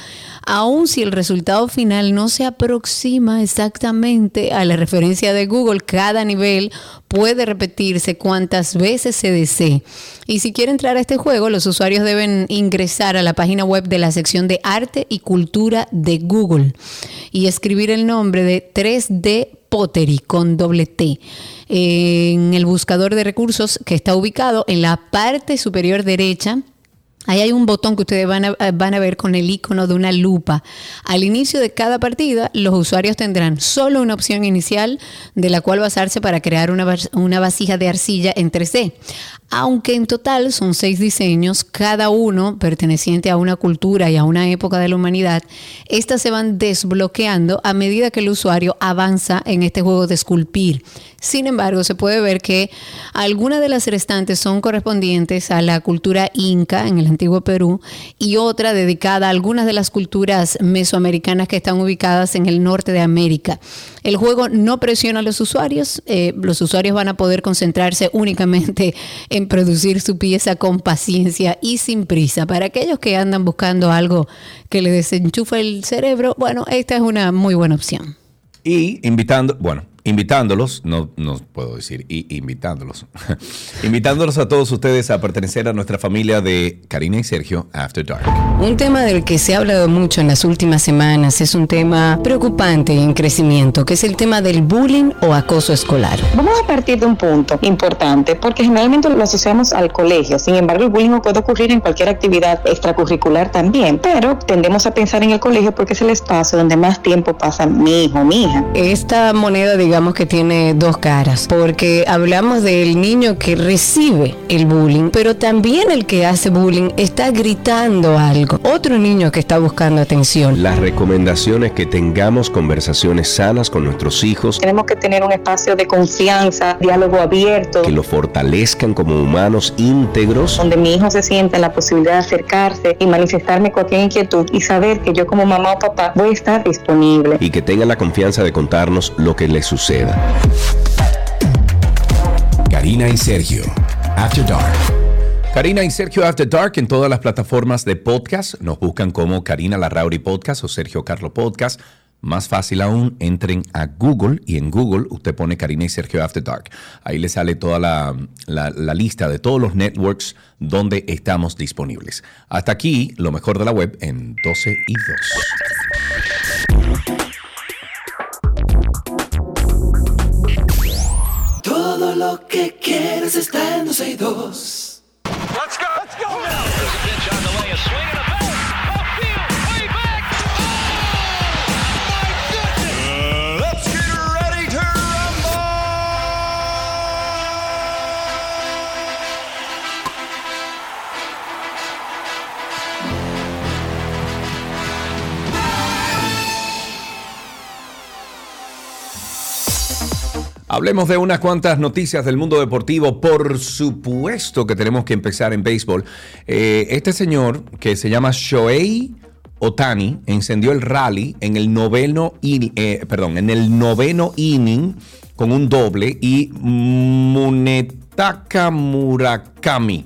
aun si el resultado final no se aproxima exactamente a la referencia de Google, cada nivel puede repetirse cuantas veces se desee. Y si quiere entrar a este juego, los usuarios deben ingresar a la página web de la sección de arte y cultura de Google y escribir el nombre de 3D Pottery con doble T en el buscador de recursos que está ubicado en la parte superior derecha Ahí hay un botón que ustedes van a, van a ver con el icono de una lupa. Al inicio de cada partida, los usuarios tendrán solo una opción inicial de la cual basarse para crear una, una vasija de arcilla en 3D. Aunque en total son seis diseños, cada uno perteneciente a una cultura y a una época de la humanidad, estas se van desbloqueando a medida que el usuario avanza en este juego de esculpir. Sin embargo, se puede ver que algunas de las restantes son correspondientes a la cultura inca en el antiguo Perú y otra dedicada a algunas de las culturas mesoamericanas que están ubicadas en el norte de América. El juego no presiona a los usuarios, eh, los usuarios van a poder concentrarse únicamente [laughs] en producir su pieza con paciencia y sin prisa. Para aquellos que andan buscando algo que le desenchufa el cerebro, bueno, esta es una muy buena opción. Y invitando, bueno, invitándolos, no, no puedo decir y, invitándolos, [laughs] invitándolos a todos ustedes a pertenecer a nuestra familia de Karina y Sergio After Dark. Un tema del que se ha hablado mucho en las últimas semanas es un tema preocupante y en crecimiento, que es el tema del bullying o acoso escolar. Vamos a partir de un punto importante, porque generalmente lo asociamos al colegio. Sin embargo, el bullying puede ocurrir en cualquier actividad extracurricular también, pero tendemos a pensar en el colegio porque es el espacio donde más tiempo pasa mi hijo mi hija. Esta moneda, digamos que tiene dos caras, porque hablamos del niño que recibe el bullying, pero también el que hace bullying está gritando algo. Otro niño que está buscando atención. Las recomendaciones que tengamos conversaciones sanas con nuestros hijos. Tenemos que tener un espacio de confianza, diálogo abierto. Que lo fortalezcan como humanos íntegros. Donde mi hijo se sienta en la posibilidad de acercarse y manifestarme cualquier inquietud y saber que yo como mamá o papá voy a estar disponible. Y que tengan la confianza de contarnos lo que les suceda. Karina y Sergio, After Dark. Karina y Sergio After Dark en todas las plataformas de podcast. Nos buscan como Karina Larrauri Podcast o Sergio Carlo Podcast. Más fácil aún, entren a Google y en Google usted pone Karina y Sergio After Dark. Ahí le sale toda la, la- la lista de todos los networks donde estamos disponibles. Hasta aquí, lo mejor de la web en 12 y 2. Lo que quieres está en 12 y 2. Hablemos de unas cuantas noticias del mundo deportivo. Por supuesto que tenemos que empezar en béisbol. Eh, este señor que se llama Shohei Otani encendió el rally en el noveno, eh, perdón, en el noveno inning con un doble y Munetaka Murakami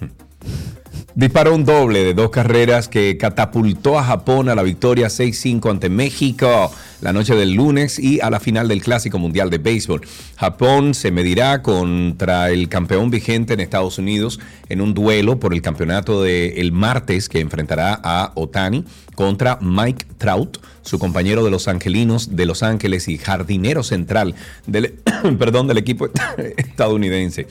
[laughs] Disparó un doble de dos carreras que catapultó a Japón a la victoria 6-5 ante México la noche del lunes y a la final del Clásico Mundial de Béisbol. Japón se medirá contra el campeón vigente en Estados Unidos en un duelo por el campeonato del martes que enfrentará a Otani contra Mike Trout, su compañero de los Angelinos de Los Ángeles y jardinero central del, [coughs] perdón, del equipo [coughs] estadounidense.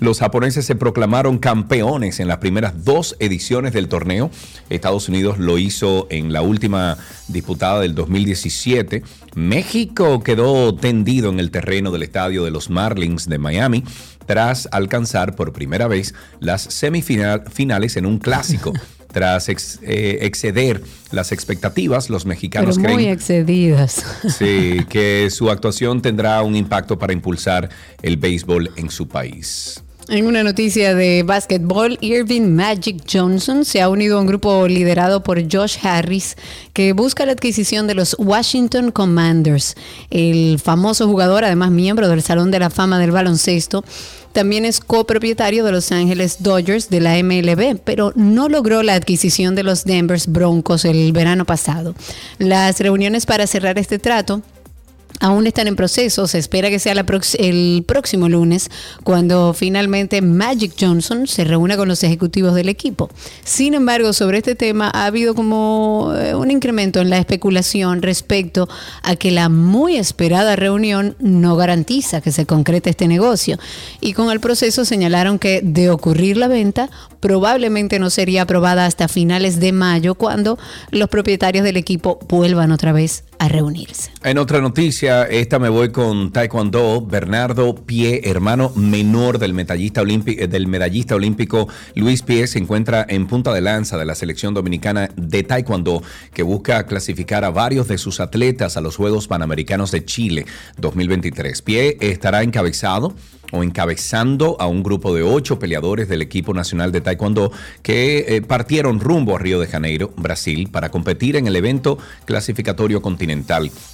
Los japoneses se proclamaron campeones en las primeras dos ediciones del torneo. Estados Unidos lo hizo en la última disputada del 2017. México quedó tendido en el terreno del estadio de los Marlins de Miami tras alcanzar por primera vez las semifinales en un clásico. [laughs] Tras ex- eh, exceder las expectativas, los Pero mexicanos muy creen excedidas. Sí, [laughs] que su actuación tendrá un impacto para impulsar el béisbol en su país. En una noticia de básquetbol, Irving Magic Johnson se ha unido a un grupo liderado por Josh Harris que busca la adquisición de los Washington Commanders. El famoso jugador, además miembro del Salón de la Fama del Baloncesto, también es copropietario de Los Ángeles Dodgers de la MLB, pero no logró la adquisición de los Denver Broncos el verano pasado. Las reuniones para cerrar este trato aún están en proceso. Se espera que sea la el próximo lunes cuando finalmente Magic Johnson se reúna con los ejecutivos del equipo. Sin embargo, sobre este tema ha habido como eh, un incremento en la especulación respecto a que la muy esperada reunión no garantiza que se concrete este negocio. Y con el proceso señalaron que de ocurrir la venta, probablemente no sería aprobada hasta finales de mayo cuando los propietarios del equipo vuelvan otra vez En otra noticia, esta me voy con Taekwondo. Bernardo Pie, hermano menor del medallista, eh, del medallista olímpico Luis Pie, se encuentra en punta de lanza de la selección dominicana de Taekwondo, que busca clasificar a varios de sus atletas a los Juegos Panamericanos de Chile 2023. Pie estará encabezado o encabezando a un grupo de ocho peleadores del equipo nacional de Taekwondo que eh, partieron rumbo a Río de Janeiro, Brasil, para competir en el evento clasificatorio continental.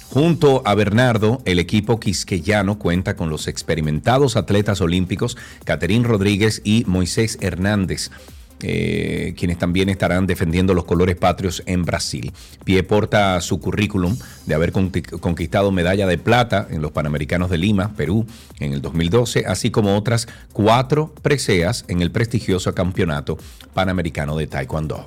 Junto a Bernardo, el equipo quisqueyano cuenta con los experimentados atletas olímpicos Caterín Rodríguez y Moisés Hernández. eh, quienes también estarán defendiendo los colores patrios en Brasil. Pie porta su currículum de haber conqui- conquistado medalla de plata en los Panamericanos de Lima, Perú, en el 2012, así como otras cuatro preseas en el prestigioso Campeonato Panamericano de Taekwondo.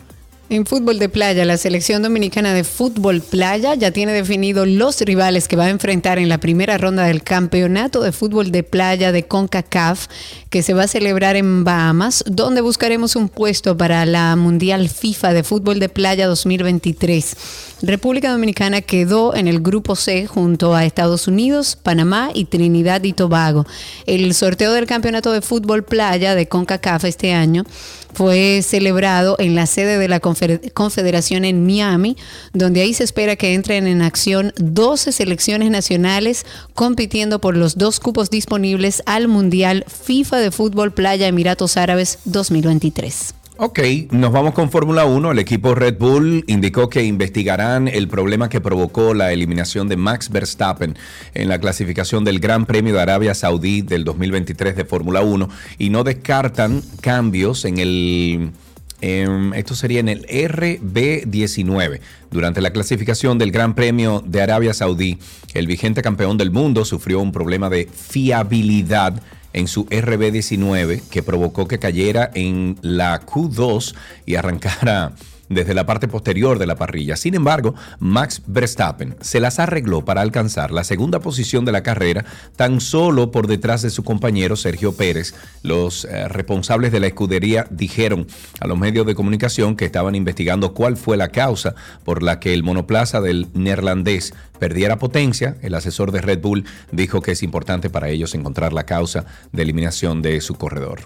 En fútbol de playa, la selección dominicana de fútbol playa ya tiene definido los rivales que va a enfrentar en la primera ronda del campeonato de fútbol de playa de CONCACAF, que se va a celebrar en Bahamas, donde buscaremos un puesto para la Mundial FIFA de fútbol de playa 2023. República Dominicana quedó en el grupo C junto a Estados Unidos, Panamá y Trinidad y Tobago. El sorteo del campeonato de fútbol playa de CONCACAF este año fue celebrado en la sede de la Confederación en Miami, donde ahí se espera que entren en acción 12 selecciones nacionales compitiendo por los dos cupos disponibles al Mundial FIFA de Fútbol Playa Emiratos Árabes 2023. Ok, nos vamos con Fórmula 1. El equipo Red Bull indicó que investigarán el problema que provocó la eliminación de Max Verstappen en la clasificación del Gran Premio de Arabia Saudí del 2023 de Fórmula 1 y no descartan cambios en el... em, esto sería en el RB19. Durante la clasificación del Gran Premio de Arabia Saudí, el vigente campeón del mundo sufrió un problema de fiabilidad en su RB19 que provocó que cayera en la Q2 y arrancara desde la parte posterior de la parrilla. Sin embargo, Max Verstappen se las arregló para alcanzar la segunda posición de la carrera tan solo por detrás de su compañero Sergio Pérez. Los eh, responsables de la escudería dijeron a los medios de comunicación que estaban investigando cuál fue la causa por la que el monoplaza del neerlandés perdiera potencia. El asesor de Red Bull dijo que es importante para ellos encontrar la causa de eliminación de su corredor.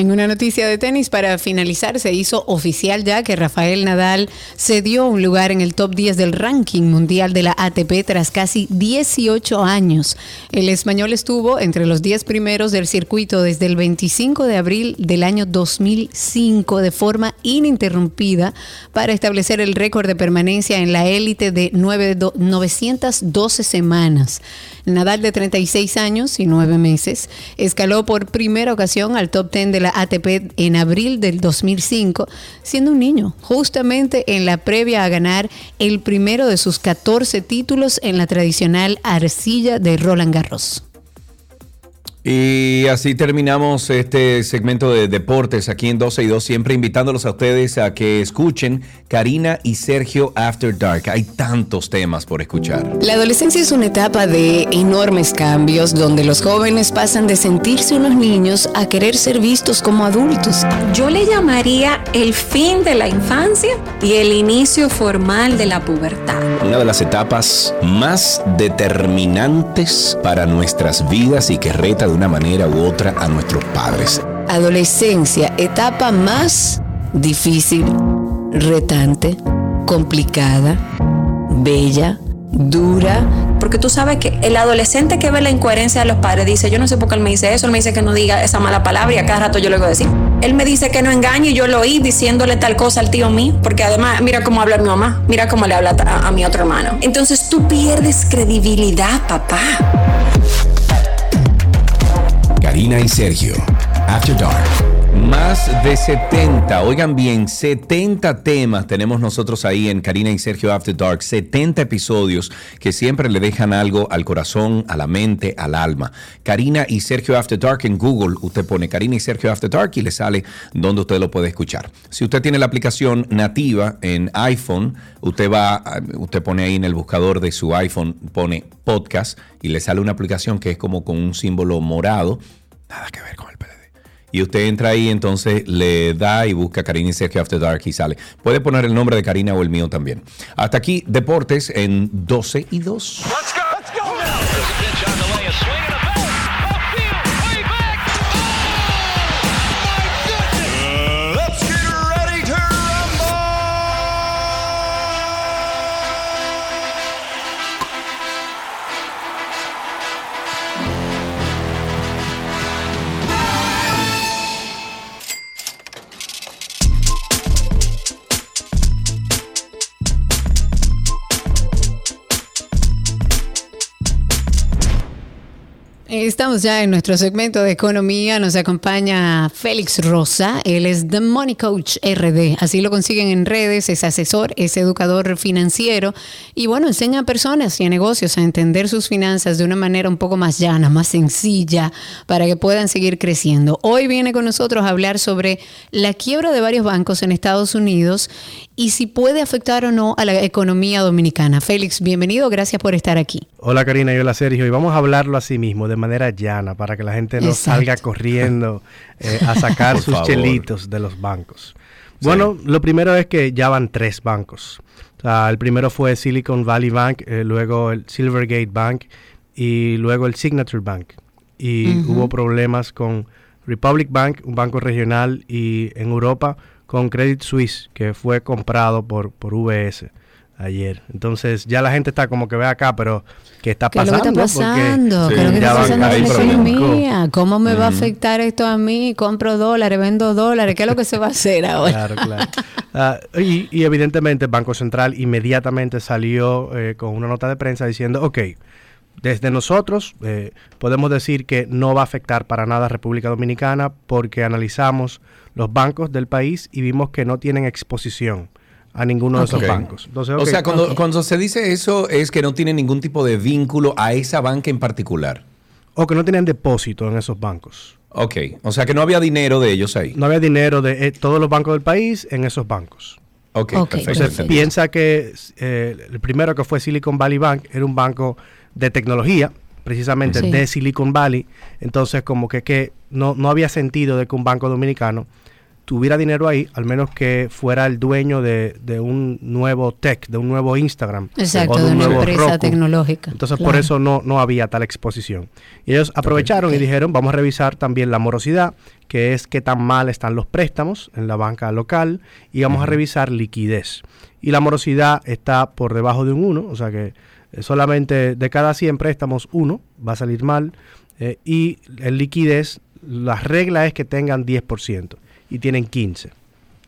En una noticia de tenis, para finalizar, se hizo oficial ya que Rafael Nadal se dio un lugar en el top 10 del ranking mundial de la ATP tras casi 18 años. El español estuvo entre los 10 primeros del circuito desde el 25 de abril del año 2005 de forma ininterrumpida para establecer el récord de permanencia en la élite de nueve do- 912 semanas. Nadal de 36 años y 9 meses escaló por primera ocasión al top 10 de la ATP en abril del 2005, siendo un niño, justamente en la previa a ganar el primero de sus 14 títulos en la tradicional arcilla de Roland Garros. Y así terminamos este segmento de deportes aquí en 12 y 2, siempre invitándolos a ustedes a que escuchen Karina y Sergio After Dark. Hay tantos temas por escuchar. La adolescencia es una etapa de enormes cambios donde los jóvenes pasan de sentirse unos niños a querer ser vistos como adultos. Yo le llamaría el fin de la infancia y el inicio formal de la pubertad. Una de las etapas más determinantes para nuestras vidas y que reta de una manera u otra a nuestros padres. Adolescencia, etapa más difícil, retante, complicada, bella, dura. Porque tú sabes que el adolescente que ve la incoherencia de los padres dice, yo no sé por qué él me dice eso, él me dice que no diga esa mala palabra y a cada rato yo le voy a decir. Él me dice que no engañe y yo lo oí diciéndole tal cosa al tío mío, porque además mira cómo habla mi mamá, mira cómo le habla a, a mi otro hermano. Entonces tú pierdes credibilidad, papá. Karina y Sergio. After Dark. Más de 70, oigan bien, 70 temas tenemos nosotros ahí en Karina y Sergio After Dark, 70 episodios que siempre le dejan algo al corazón, a la mente, al alma. Karina y Sergio After Dark en Google, usted pone Karina y Sergio After Dark y le sale donde usted lo puede escuchar. Si usted tiene la aplicación nativa en iPhone, usted va, usted pone ahí en el buscador de su iPhone, pone podcast y le sale una aplicación que es como con un símbolo morado, nada que ver con el PLD. Y usted entra ahí, entonces le da y busca Karina y Sergio After Dark y sale. Puede poner el nombre de Karina o el mío también. Hasta aquí, deportes en 12 y 2. Let's Ya en nuestro segmento de economía. Nos acompaña Félix Rosa. Él es The Money Coach RD. Así lo consiguen en redes. Es asesor, es educador financiero y bueno, enseña a personas y a negocios a entender sus finanzas de una manera un poco más llana, más sencilla, para que puedan seguir creciendo. Hoy viene con nosotros a hablar sobre la quiebra de varios bancos en Estados Unidos y si puede afectar o no a la economía dominicana. Félix, bienvenido. Gracias por estar aquí. Hola Karina y hola Sergio. Y vamos a hablarlo así mismo, de manera llana, para que la gente no Exacto. salga corriendo [laughs] eh, a sacar Por sus favor. chelitos de los bancos. Bueno, lo primero es que ya van tres bancos. O sea, el primero fue Silicon Valley Bank, eh, luego el Silvergate Bank y luego el Signature Bank. Y hubo problemas con Republic Bank, un banco regional, y en Europa con Credit Suisse, que fue comprado por, por VS ayer. Entonces ya la gente está como que ve acá, pero ¿qué está ¿Qué es lo pasando? que está pasando? ¿Qué es lo que está pasando con la cinco. economía? ¿Cómo me va a afectar esto a mí? Compro dólares, vendo dólares. ¿Qué es lo que se va a hacer ahora? Claro, claro. Ah, y, y evidentemente el Banco Central inmediatamente salió eh, con una nota de prensa diciendo, ok, desde nosotros eh, podemos decir que no va a afectar para nada a República Dominicana porque analizamos los bancos del país y vimos que no tienen exposición a ninguno de esos bancos. Entonces, O sea, cuando, cuando se dice eso es que no tiene ningún tipo de vínculo a esa banca en particular. O que no tenían depósito en esos bancos. Ok, o sea que no había dinero de ellos ahí. No había dinero de eh, todos los bancos del país en esos bancos. Ok, perfecto. Entonces, piensa que eh, el primero que fue Silicon Valley Bank era un banco de tecnología, precisamente Sí. de Silicon Valley. Entonces, como que, que no, no había sentido de que un banco dominicano tuviera dinero ahí, al menos que fuera el dueño de, de un nuevo tech, de un nuevo Instagram. Exacto, o de un una nuevo empresa Roku. tecnológica. Entonces, por eso no, no había tal exposición. Y ellos aprovecharon y dijeron, vamos a revisar también la morosidad, que es qué tan mal están los préstamos en la banca local, y vamos a revisar liquidez. Y la morosidad está por debajo de un 1, o sea que solamente de cada 100 préstamos, uno va a salir mal. eh, y en liquidez, la regla es que tengan 10% y tienen 15.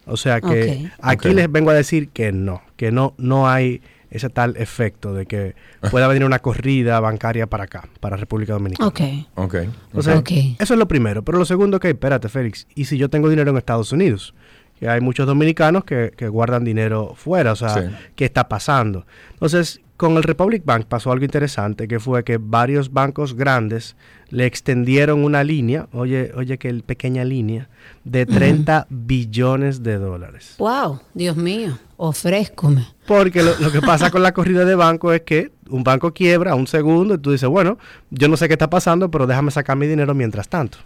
O sea que Ok. aquí Ok. les vengo a decir que no, que no, no hay ese tal efecto de que pueda venir una corrida bancaria para acá, para República Dominicana. Ok. Ok. O sea, Ok. eso es lo primero. Pero lo segundo que, espérate, Félix, ¿y si yo tengo dinero en Estados Unidos? Que hay muchos dominicanos que, que guardan dinero fuera, o sea, Sí. ¿qué está pasando? Entonces, con el Republic Bank pasó algo interesante, que fue que varios bancos grandes le extendieron una línea, oye, oye, que el pequeña línea, de 30 billones de dólares. Wow, Dios mío, ofrézcome. Porque lo, lo que pasa con la [laughs] corrida de banco es que un banco quiebra un segundo y tú dices, bueno, yo no sé qué está pasando, pero déjame sacar mi dinero mientras tanto.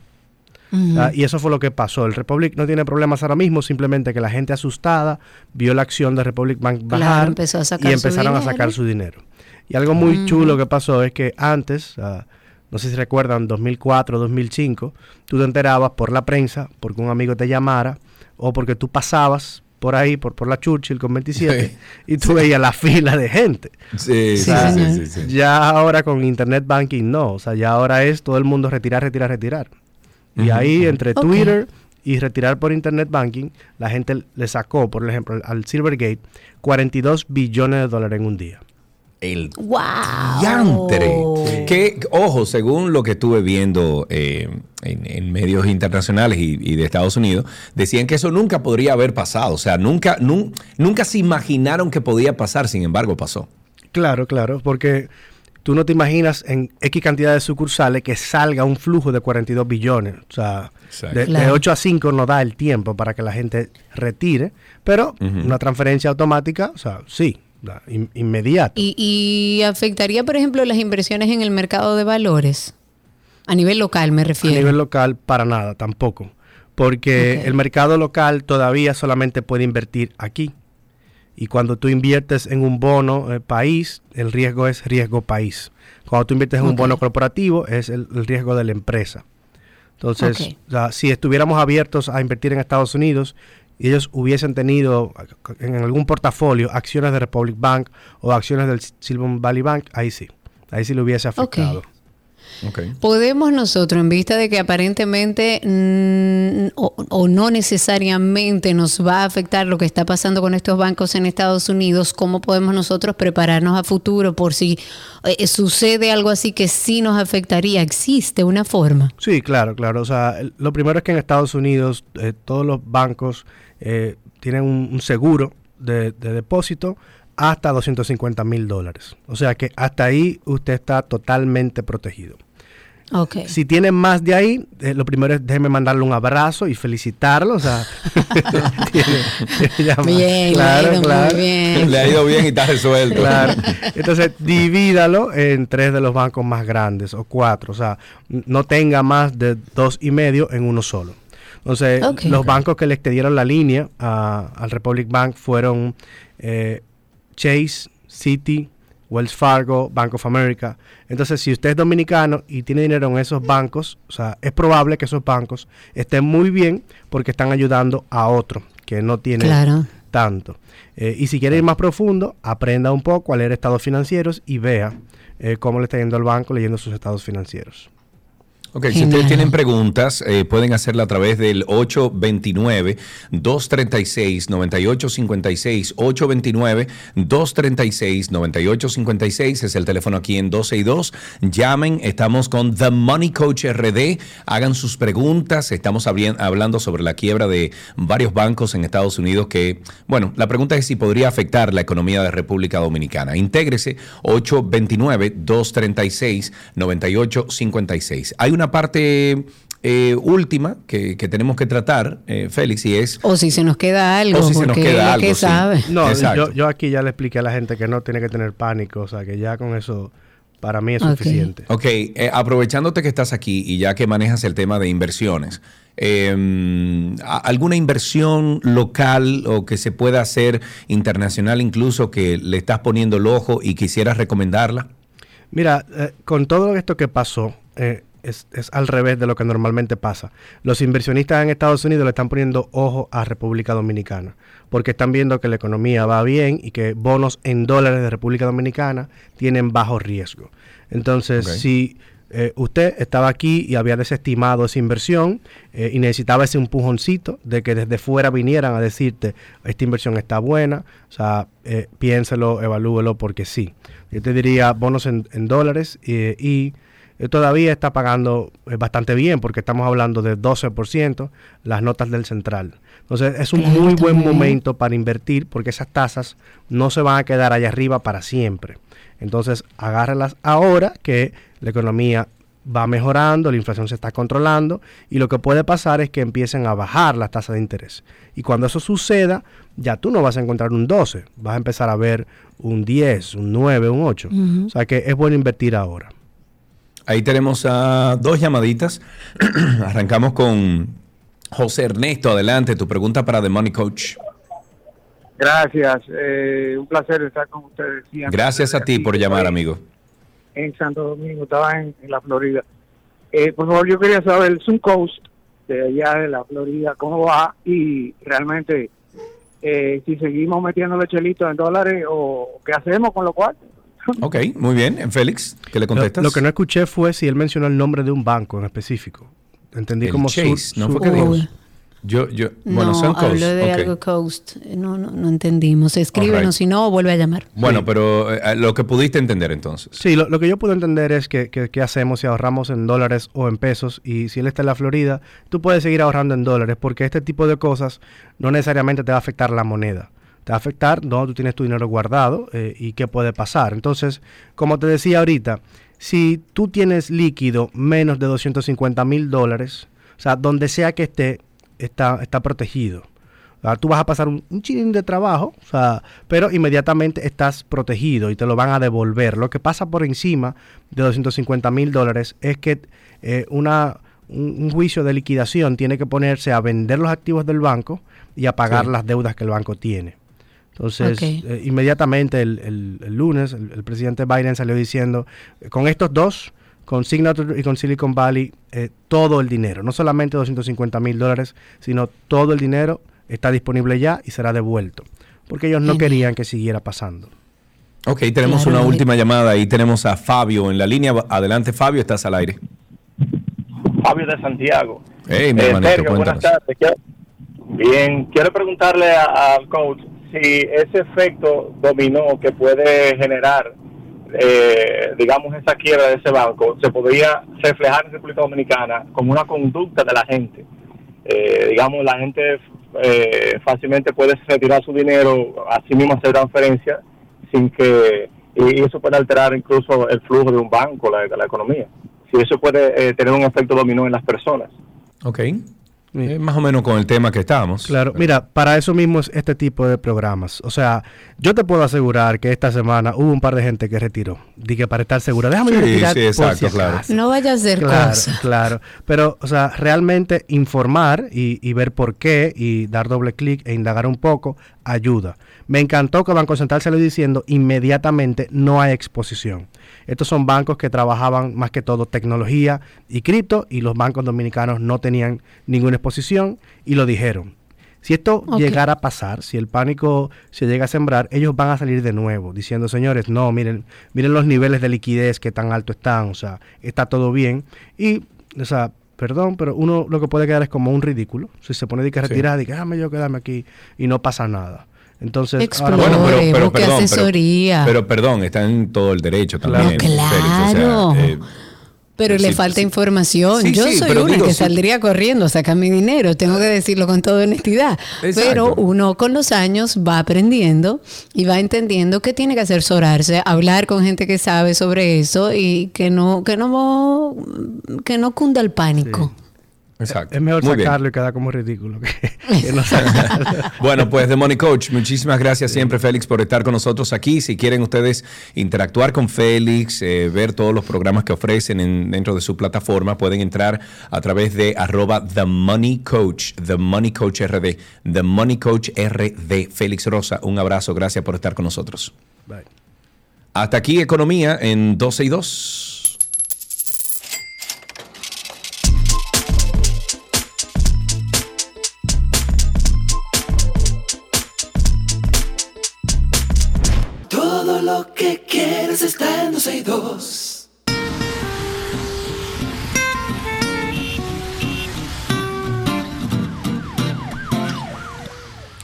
Ah, y eso fue lo que pasó. El Republic no tiene problemas ahora mismo, simplemente que la gente asustada vio la acción de Republic Bank Claro, bajar empezó a sacar y su empezaron a sacar su dinero. Y algo muy chulo que pasó es que antes, ah, no sé si recuerdan, 2004, 2005, tú te enterabas por la prensa, porque un amigo te llamara, o porque tú pasabas por ahí, por, por la Churchill con 27, y tú veías la fila de gente. Sí, sí, O sea, sí, sí, sí. Ya ahora con Internet Banking no, o sea, ya ahora es todo el mundo retirar, retirar, retirar. Y ahí entre. Twitter y retirar por Internet Banking, la gente le sacó, por ejemplo, al- Silvergate 42 billones de dólares en un día. El Wow. Yantre. Que, ojo, según lo que estuve viendo eh, en, en medios internacionales y, y de Estados Unidos, decían que eso nunca podría haber pasado. O sea, nunca, nun- nunca se imaginaron que podía pasar, sin embargo, pasó. Claro, claro, porque tú no te imaginas en X cantidad de sucursales que salga un flujo de 42 billones. O sea, de, de Claro. 8 a 5 no da el tiempo para que la gente retire, pero una transferencia automática, o sea, sí, in- inmediata. ¿Y, y afectaría, por ejemplo, las inversiones en el mercado de valores? A nivel local, me A refiero. nivel local, para nada, tampoco. Porque el mercado local todavía solamente puede invertir aquí. Y cuando tú inviertes en un bono eh, país, el riesgo es riesgo país. Cuando tú inviertes en un bono corporativo, es el, el riesgo de la empresa. Entonces, Ok. o sea, si estuviéramos abiertos a invertir en Estados Unidos y ellos hubiesen tenido en algún portafolio acciones de Republic Bank o acciones del Silicon Valley Bank, ahí sí. Ahí sí le hubiese afectado. Podemos nosotros, en vista de que aparentemente o, o no necesariamente nos va a afectar lo que está pasando con estos bancos en Estados Unidos, ¿cómo podemos nosotros prepararnos a futuro por si eh, sucede algo así que sí nos afectaría? ¿Existe una forma? Sí, claro, claro. O sea, lo primero es que en Estados Unidos eh, todos los bancos eh, tienen un, un seguro de, de depósito hasta 250 mil dólares. O sea que hasta ahí usted está totalmente protegido. Ok. Si tiene más de ahí, eh, lo primero es déjeme mandarle un abrazo y felicitarlo. O sea, [laughs] [laughs] tiene- tiene. Bien, le ha ido muy bien. Le ha ido bien y está resuelto. Claro. Entonces, divídalo en tres de los bancos más grandes o cuatro. O sea, no tenga más de dos y medio en uno solo. Entonces, los bancos que le extendieron la línea a- al Republic Bank fueron eh, Chase, Citi, Wells Fargo, Bank of America. Entonces, si usted es dominicano y tiene dinero en esos bancos, o sea, es probable que esos bancos estén muy bien porque están ayudando a otro que no tiene Claro. tanto. Eh, y si quiere ir más profundo, aprenda un poco a leer estados financieros y vea eh, cómo le está yendo al banco leyendo sus estados financieros. Ok, si ustedes tienen preguntas, eh, pueden hacerla a través del 829-236-9856. 829-236-9856 es el teléfono aquí en 12 y 2. Llamen, estamos con The Money Coach RD. Hagan sus preguntas. Estamos hablando sobre la quiebra de varios bancos en Estados Unidos que, bueno, la pregunta es si podría afectar la economía de República Dominicana. Intégrese 829-236-9856. Hay una parte eh, última que, que tenemos que tratar, eh, Félix, y es... O si se nos queda algo, O si se nos queda algo, que sí. sabe. No, Exacto. yo, yo aquí ya le expliqué a la gente que no tiene que tener pánico, o sea, que ya con eso para mí es suficiente. Ok, eh, aprovechándote que estás aquí y ya que manejas el tema de inversiones, eh, ¿a- ¿alguna inversión local o que se pueda hacer internacional incluso que le estás poniendo el ojo y quisieras recomendarla? Mira, eh, con todo esto que pasó, eh, es, es al revés de lo que normalmente pasa. Los inversionistas en Estados Unidos le están poniendo ojo a República Dominicana, porque están viendo que la economía va bien y que bonos en dólares de República Dominicana tienen bajo riesgo. Entonces, si eh, usted estaba aquí y había desestimado esa inversión eh, y necesitaba ese empujoncito de que desde fuera vinieran a decirte, esta inversión está buena, o sea, eh, piénselo, evalúelo porque sí. Yo te diría bonos en, en dólares y todavía está pagando eh, bastante bien porque estamos hablando de 12% las notas del central. Entonces es un Claro, muy buen momento para invertir porque esas tasas no se van a quedar allá arriba para siempre. Entonces agárralas ahora que la economía va mejorando, la inflación se está controlando y lo que puede pasar es que empiecen a bajar las tasas de interés. Y cuando eso suceda, ya tú no vas a encontrar un 12, vas a empezar a ver un 10, un 9, un 8. Ujú. O sea que es bueno invertir ahora. Ahí tenemos a dos llamaditas. [clears throat] Arrancamos con José Ernesto. Adelante, tu pregunta para The Money Coach. Gracias, eh, un placer estar con ustedes. siempre. Gracias a ti por llamar, amigo. En Santo Domingo, estaba en, en la Florida. Eh, por favor, yo quería saber el Sun Coast de allá de la Florida, cómo va y realmente eh, si seguimos metiéndole chelitos en dólares o qué hacemos con lo cual. Ok, muy bien. Félix, ¿qué le contestas? lo que no escuché fue si él mencionó el nombre de un banco en específico. Entendí El como Chase, Sur- ¿no Sur- fue que dijo? Yo, yo, No, habló de algo Coast. Eh, No, no, no entendimos. Escríbenos, si no, vuelve a llamar. Bueno, pero eh, lo que pudiste entender entonces. Sí, lo, lo que yo puedo entender es que, que- qué hacemos si ahorramos en dólares o en pesos. Y si él está en la Florida, tú puedes seguir ahorrando en dólares porque este tipo de cosas no necesariamente te va a afectar la moneda. Te va a afectar donde tú tienes tu dinero guardado eh, y qué puede pasar. Entonces, como te decía ahorita, si tú tienes líquido menos de 250 mil dólares, o sea, donde sea que esté, está, está protegido. O sea, tú vas a pasar un, un chilín de trabajo, o sea, pero inmediatamente estás protegido y te lo van a devolver. Lo que pasa por encima de 250 mil dólares es que eh, una, un, un juicio de liquidación tiene que ponerse a vender los activos del banco y a pagar Sí. las deudas que el banco tiene. Entonces, eh, inmediatamente el, el- el lunes, el, el presidente Biden salió diciendo, eh, con estos dos, con Signature y con Silicon Valley, eh, todo el dinero, no solamente 250 mil dólares, sino todo el dinero está disponible ya y será devuelto, porque ellos no querían que siguiera pasando. Ok, tenemos Claro, una última llamada. Ahí tenemos a Fabio en la línea. Adelante, Fabio, estás al aire. Fabio de Santiago. Hey, mi Eh, hermanito, Sergio, buenas tardes. Bien, quiero preguntarle a- al coach si ese efecto dominó que puede generar, eh, digamos, esa quiebra de ese banco, se podría reflejar en República Dominicana como una conducta de la gente. Eh, digamos, la gente eh, fácilmente puede retirar su dinero, así mismo hacer transferencias, sin que, y eso puede alterar incluso el flujo de un banco, la, la economía. Si eso puede eh, tener un efecto dominó en las personas. Ok. Eh, más o menos con el tema que estábamos. Claro, mira, para eso mismo es este tipo de programas. O sea, yo te puedo asegurar que esta semana hubo un par de gente que retiró. Dije, para estar segura, déjame Sí, retirar sí, por exacto, si claro. No vaya a hacer Claro, cosas. claro. Pero, o sea, realmente informar y, y ver por qué y dar doble clic e indagar un poco ayuda. Me encantó que Banco Central se lo diciendo inmediatamente no hay exposición. Estos son bancos que trabajaban más que todo tecnología y cripto y los bancos dominicanos no tenían ninguna exposición y lo dijeron. Si esto llegara a pasar, si el pánico se llega a sembrar, ellos van a salir de nuevo diciendo, señores, no, miren, miren los niveles de liquidez que tan alto están, o sea, está todo bien. Y, o sea, perdón, pero uno lo que puede quedar es como un ridículo. Si se pone de que Sí. retirar, de que déjame yo quedarme aquí y no pasa nada. Entonces, Explore, ahora- Bueno, pero, pero busque perdón, pero- asesoría. Pero, perdón, está en todo el derecho Claro. también. No, Félix, o sea, claro. eh, Pero le Sí, falta sí. información. Sí, Yo sí, soy una digo, que sí. saldría corriendo a sacar mi dinero, tengo que decirlo con toda honestidad. Exacto. Pero uno con los años va aprendiendo y va entendiendo que tiene que asesorarse, hablar con gente que sabe sobre eso y que no que no que no cunda el pánico. Exacto. es mejor Muy bien. sacarlo y quedar como ridículo que, [laughs] que no sacarlo. [laughs] Bueno, pues The Money Coach, muchísimas gracias siempre, Félix, por estar con nosotros aquí. Si quieren ustedes interactuar con Félix, eh, ver todos los programas que ofrecen en- dentro de su plataforma, pueden entrar a través de arroba The Money Coach, The Money Coach RD, The Money Coach RD. Félix Rosa, un abrazo, gracias por estar con nosotros. Bye. Hasta aquí Economía en 12 y 2. Lo que quieres está en 12 y 2.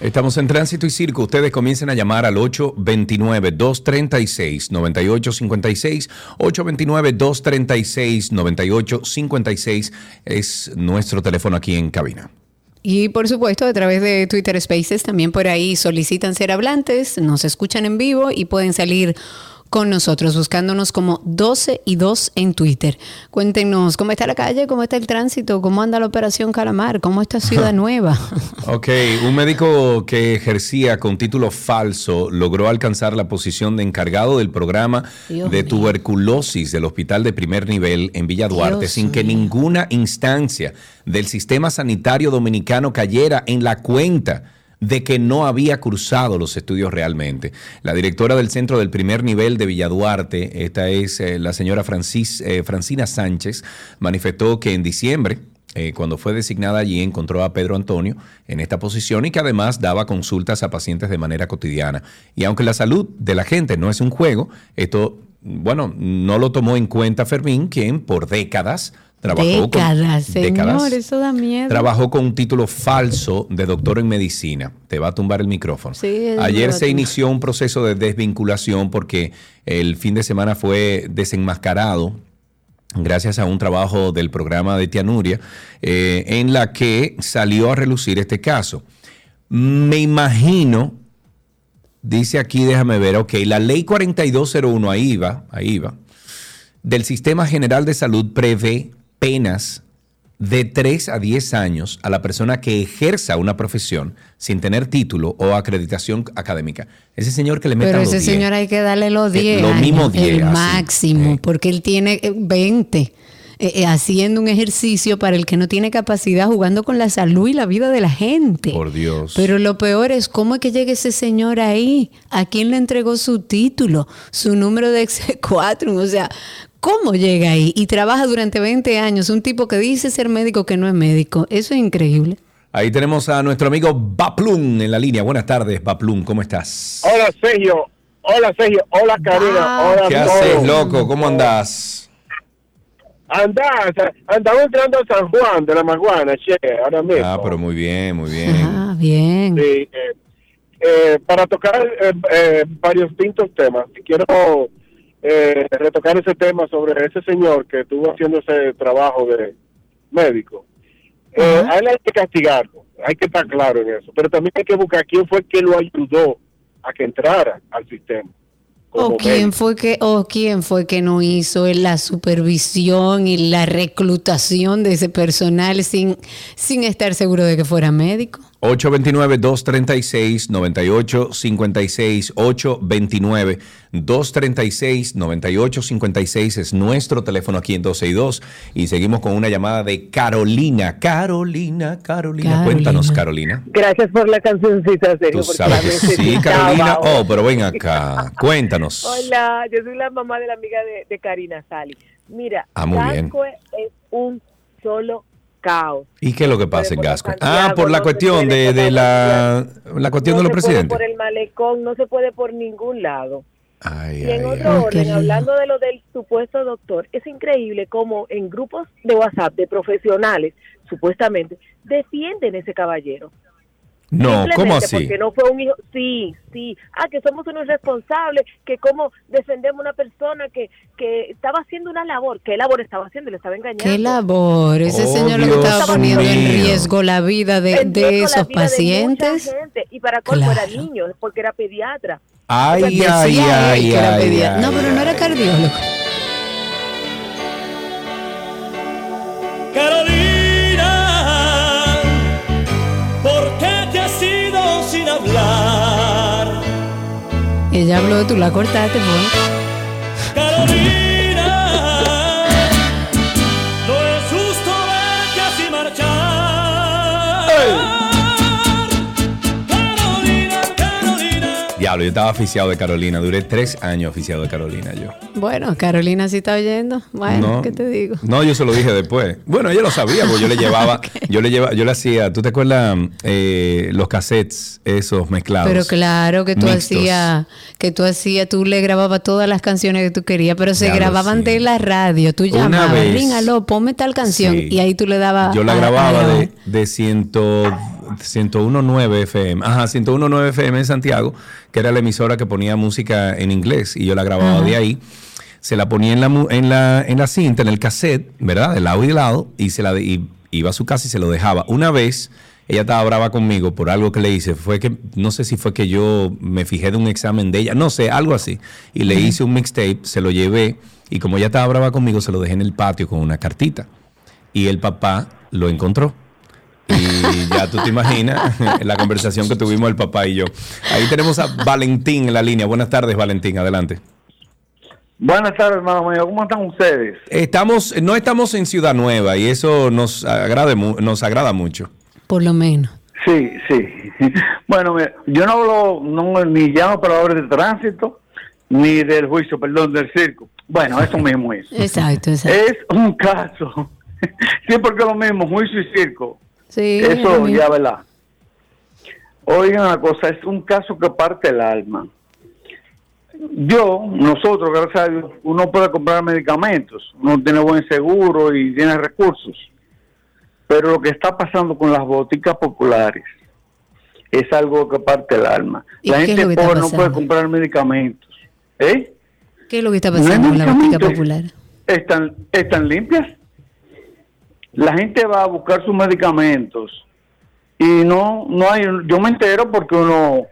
Estamos en Tránsito y Circo. Ustedes comiencen a llamar al 829-236-9856. 829-236-9856 es nuestro teléfono aquí en cabina. Y por supuesto, a través de Twitter Spaces, también por ahí solicitan ser hablantes, nos escuchan en vivo y pueden salir con nosotros, buscándonos como 12 y 2 en Twitter. Cuéntenos cómo está la calle, cómo está el tránsito, cómo anda la operación Calamar, cómo está Ciudad [laughs] Nueva. Ok, un médico que ejercía con título falso logró alcanzar la posición de encargado del programa Dios de mío. tuberculosis del hospital de primer nivel en Villa Duarte Dios sin que ninguna instancia del sistema sanitario dominicano cayera en la cuenta de que no había cursado los estudios realmente. La directora del Centro del Primer Nivel de Villa Duarte, esta es eh, la señora Francis, eh, Francina Sánchez, manifestó que en diciembre eh, cuando fue designada allí, encontró a Pedro Antonio en esta posición y que además daba consultas a pacientes de manera cotidiana. Y aunque la salud de la gente no es un juego, esto, bueno, no lo tomó en cuenta Fermín, quien por décadas trabajó décadas, con señor, eso da miedo. Trabajó con un título falso de doctor en medicina. Te va a tumbar el micrófono. Sí, Ayer se inició un proceso de desvinculación porque el fin de semana fue desenmascarado gracias a un trabajo del programa de Tianuria, eh, en la que salió a relucir este caso. Me imagino, dice aquí, déjame ver, ok, la ley 4201, ahí va, ahí va, del Sistema General de Salud prevé penas de 3 a 10 años a la persona que ejerza una profesión sin tener título o acreditación académica. Ese señor que le meta Pero los ese 10. señor hay que darle los Eh, 10 lo años, mismo 10, el así. máximo, porque él tiene eh, 20 eh, eh, haciendo un ejercicio para el que no tiene capacidad, jugando con la salud y la vida de la gente. Por Dios. Pero lo peor es cómo es que llega ese señor ahí, a quién le entregó su título, su número de exequatur, o sea, ¿cómo llega ahí? Y trabaja durante 20 años, un tipo que dice ser médico que no es médico, eso es increíble. Ahí tenemos a nuestro amigo Baplum en la línea. Buenas tardes, Baplum, ¿cómo estás? Hola Sergio, Hola Sergio, hola Karina, hola ¿Qué haces, loco? ¿Cómo andás? Andá, andamos entrando a San Juan de la Maguana, che, ahora mismo. Ah, pero muy bien, muy bien. Ah, bien. Sí, eh, eh, para tocar eh, eh, varios distintos temas, quiero eh, retocar ese tema sobre ese señor que estuvo haciendo ese trabajo de médico. Eh, a él hay que castigarlo, hay que estar claro en eso, pero también hay que buscar quién fue que lo ayudó a que entrara al sistema. ¿O quién fue que o quién fue que no hizo la supervisión y la reclutación de ese personal sin sin estar seguro de que fuera médico? 829-236-9856. 829-236-9856 es nuestro teléfono aquí en 262. Y seguimos con una llamada de Carolina. Carolina, Carolina. Cuéntanos, Carolina. Gracias por la cancioncita, Sergio. Tú sabes que sí. Carolina. Oh, pero ven acá. [laughs] Cuéntanos. Hola, yo soy la mamá de la amiga de, de Karina Sali. Mira, Ah, muy bien. Es un solo caos. ¿Y qué es lo que pasa en Gasco? Santiago, Ah, por la no cuestión de, de la la, cuestión de no los se puede presidentes. por el malecón, no se puede por ningún lado. Ay, Y en ay, otro ay. orden, hablando de lo del supuesto doctor, es increíble cómo en grupos de WhatsApp de profesionales, supuestamente, defienden ese caballero. No, ¿cómo así? Porque no fue un hijo. Sí, sí. Ah, que somos unos irresponsables, que cómo defendemos una persona que, que estaba haciendo una labor. ¿Qué labor estaba haciendo? Le estaba engañando. Qué labor, ese Oh, señor lo que Dios estaba poniendo en riesgo la vida de, de esos vida de pacientes. gente. Y para colmo era Claro. niño, porque era pediatra. Ay, ay, ay, que era ay, pediatra. ay, No, pero no era ay. cardiólogo. Carolina, Ella habló, tú la cortaste, fue. Diablo, yo estaba oficiado de Carolina. Duré tres años oficiado de Carolina yo. Bueno, Carolina sí está oyendo. Bueno, No. ¿qué te digo? No, yo se lo dije después. Bueno, ella lo sabía, porque yo le [laughs] llevaba, yo le llevaba, yo le hacía, ¿tú te acuerdas eh, los cassettes esos mezclados? Pero claro que tú hacías, que tú hacías, tú le grababas todas las canciones que tú querías, pero se grababan sí. de la radio. Tú llamabas, aló, ponme tal canción. Sí. Y ahí tú le dabas. Yo la a- a grababa de, de 100, 101.9 FM. Ajá, 101.9 FM en Santiago, que era la emisora que ponía música en inglés y yo la grababa Ajá. de ahí. Se la ponía en la, en, la, en la cinta, en el cassette, ¿verdad? De lado y de lado, y, se la de- y iba a su casa y se lo dejaba. Una vez, ella estaba brava conmigo por algo que le hice. Fue que, no sé si fue que yo me fijé de un examen de ella, no sé, algo así. Y le hice un mixtape, se lo llevé, y como ella estaba brava conmigo, se lo dejé en el patio con una cartita. Y el papá lo encontró. Y ya tú te imaginas [laughs] la conversación que tuvimos el papá y yo. Ahí tenemos a Valentín en la línea. Buenas tardes, Valentín. Adelante. Buenas tardes, hermano mío. ¿Cómo están ustedes? Estamos, no estamos en Ciudad Nueva y eso nos agrade, mu- nos agrada mucho. Por lo menos. Sí, sí. [laughs] Bueno, mira, yo no hablo, no, ni llamo operadores de tránsito, ni del juicio, perdón, del circo. Bueno, eso mismo es. [laughs] Exacto, exacto. Es un caso. Sí, porque es lo mismo, juicio y circo. Sí, Eso ya, ¿verdad? Oigan una cosa, es un caso que parte el alma. Yo, nosotros, gracias a Dios, uno puede comprar medicamentos, uno tiene buen seguro y tiene recursos. Pero lo que está pasando con las boticas populares es algo que parte el alma. ¿Y La gente pobre no puede comprar medicamentos. ¿Eh? ¿Qué es lo que está pasando con la botica medicamentos. popular? están, están limpias. La gente va a buscar sus medicamentos y no, no hay, yo me entero porque uno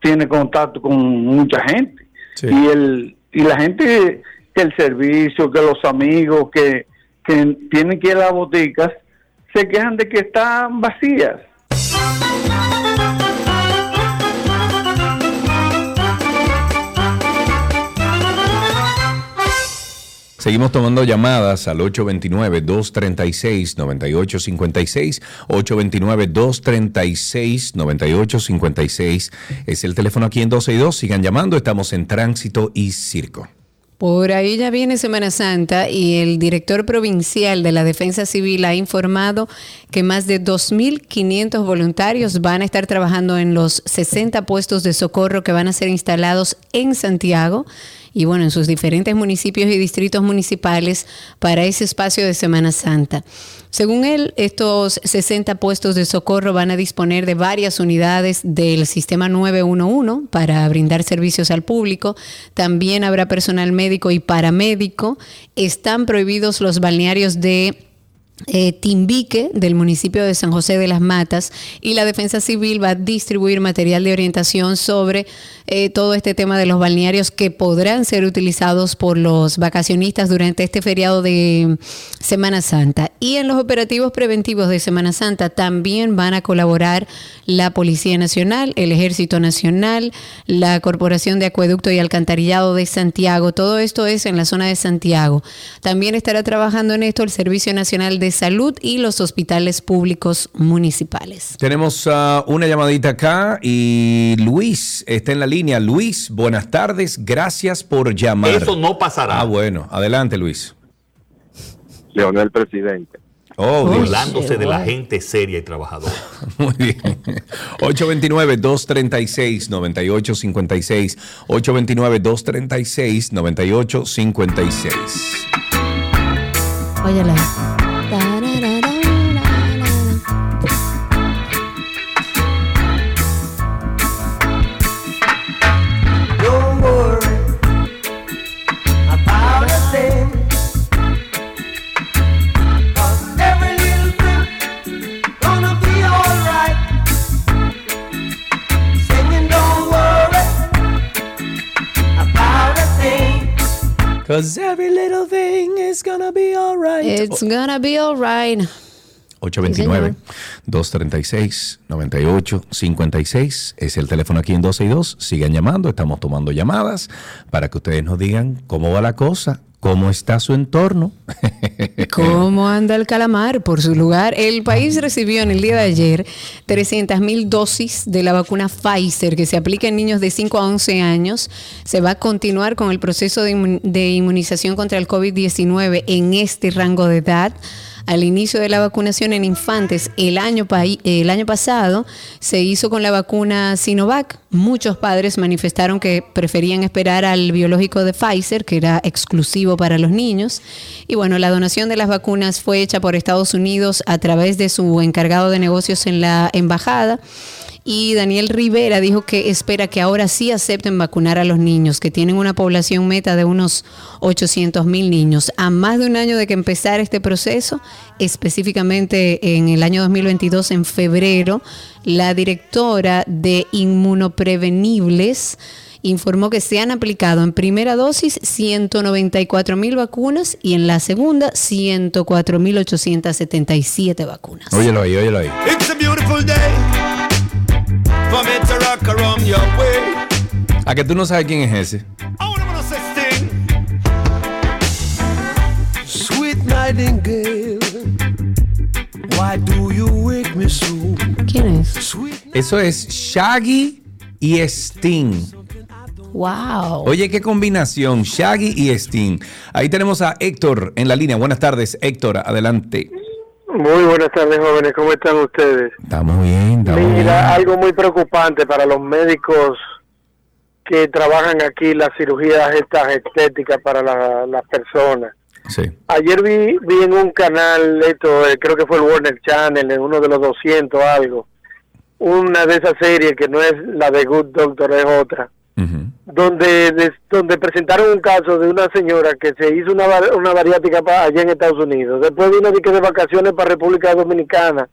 tiene contacto con mucha gente y el y la gente que el servicio, que los amigos que, que tienen que ir a las boticas se quejan de que están vacías. Seguimos tomando llamadas al 829-236-9856. 829-236-9856 es el teléfono aquí en 12 y 2. Sigan llamando, estamos en tránsito y circo. Por ahí ya viene Semana Santa y el director provincial de la Defensa Civil ha informado que más de 2.500 voluntarios van a estar trabajando en los 60 puestos de socorro que van a ser instalados en Santiago y bueno, en sus diferentes municipios y distritos municipales para ese espacio de Semana Santa. Según él, estos 60 puestos de socorro van a disponer de varias unidades del sistema 911 para brindar servicios al público. También habrá personal médico y paramédico. Están prohibidos los balnearios de eh, Timbique del municipio de San José de las Matas y la Defensa Civil va a distribuir material de orientación sobre eh, todo este tema de los balnearios que podrán ser utilizados por los vacacionistas durante este feriado de Semana Santa. Y en los operativos preventivos de Semana Santa también van a colaborar la Policía Nacional, el Ejército Nacional, la Corporación de Acueducto y Alcantarillado de Santiago. Todo esto es en la zona de Santiago. También estará trabajando en esto el Servicio Nacional de Salud y los hospitales públicos municipales. Tenemos ah, una llamadita acá y Luis está en la línea. Luis, buenas tardes, gracias por llamar. Eso no pasará. Ah, bueno, adelante Luis. Leonel presidente. Oh, Dios. burlándose de la gente seria y trabajadora. [laughs] Muy bien. 829-236-9856. 829-236-9856. Óyala. Cause every little thing is gonna be alright. It's gonna be alright. 829-236-9856 es el teléfono aquí en 12 y 2. Sigan llamando, estamos tomando llamadas para que ustedes nos digan cómo va la cosa, cómo está su entorno. [laughs] ¿Cómo anda el calamar por su lugar? El país recibió en el día de ayer 300 mil dosis de la vacuna Pfizer que se aplica en niños de 5 a 11 años. Se va a continuar con el proceso de inmunización contra el COVID-19 en este rango de edad. Al inicio de la vacunación en infantes el año, el año pasado se hizo con la vacuna Sinovac. Muchos padres manifestaron que preferían esperar al biológico de Pfizer, que era exclusivo para los niños. Y bueno, la donación de las vacunas fue hecha por Estados Unidos a través de su encargado de negocios en la embajada. Y Daniel Rivera dijo que espera que ahora sí acepten vacunar a los niños, que tienen una población meta de unos 800 mil niños. A más de un año de que empezara este proceso, específicamente en el año 2022, en febrero, la directora de Inmunoprevenibles informó que se han aplicado en primera dosis 194 mil vacunas y en la segunda 104 mil 877 vacunas. óyelo ahí, óyelo ahí. It's a beautiful day A que tú no sabes quién es ese. Sweet nightingale, why do you wake me so? ¿Quién es? Eso es Shaggy y Sting. Wow. Oye, qué combinación, Shaggy y Sting. Ahí tenemos a Héctor en la línea. Buenas tardes, Héctor, adelante. Muy buenas tardes, jóvenes. ¿Cómo están ustedes? Estamos bien, estamos bien. Mira, algo muy preocupante para los médicos que trabajan aquí, las cirugías estas estéticas para la- las personas. Sí. Ayer vi, vi en un canal, esto, eh, creo que fue el Warner Channel, en uno de los 200 algo, una de esas series que no es la de Good Doctor, es otra, des- donde presentaron un caso de una señora que se hizo una, una bariátrica allá en Estados Unidos, después vino de, que de vacaciones para República Dominicana,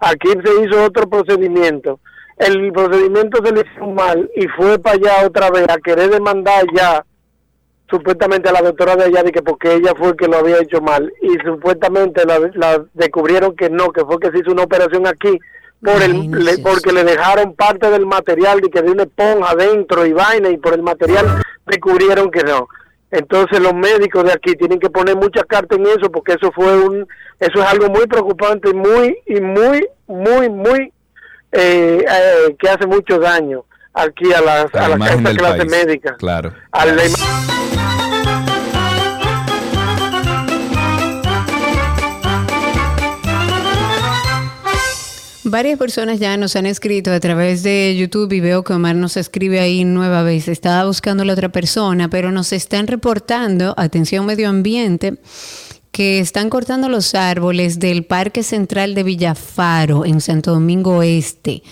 aquí se hizo otro procedimiento, el procedimiento se le hizo mal y fue para allá otra vez a querer demandar ya supuestamente a la doctora de allá de que porque ella fue que lo había hecho mal. Y supuestamente la, la descubrieron que no, que fue que se hizo una operación aquí por el le- porque le dejaron parte del material de que de una esponja adentro y vaina y por el material descubrieron que no. Entonces los médicos de aquí tienen que poner muchas cartas en eso porque eso fue un eso es algo muy preocupante y muy y muy muy muy eh, eh, que hace mucho daño aquí a las La a la, clase país. médica Claro. a la Varias personas ya nos han escrito a través de YouTube y veo que Omar nos escribe ahí nueva vez. Estaba buscando la otra persona, pero nos están reportando, atención medio ambiente, que están cortando los árboles del Parque Central de Villafaro en Santo Domingo Este.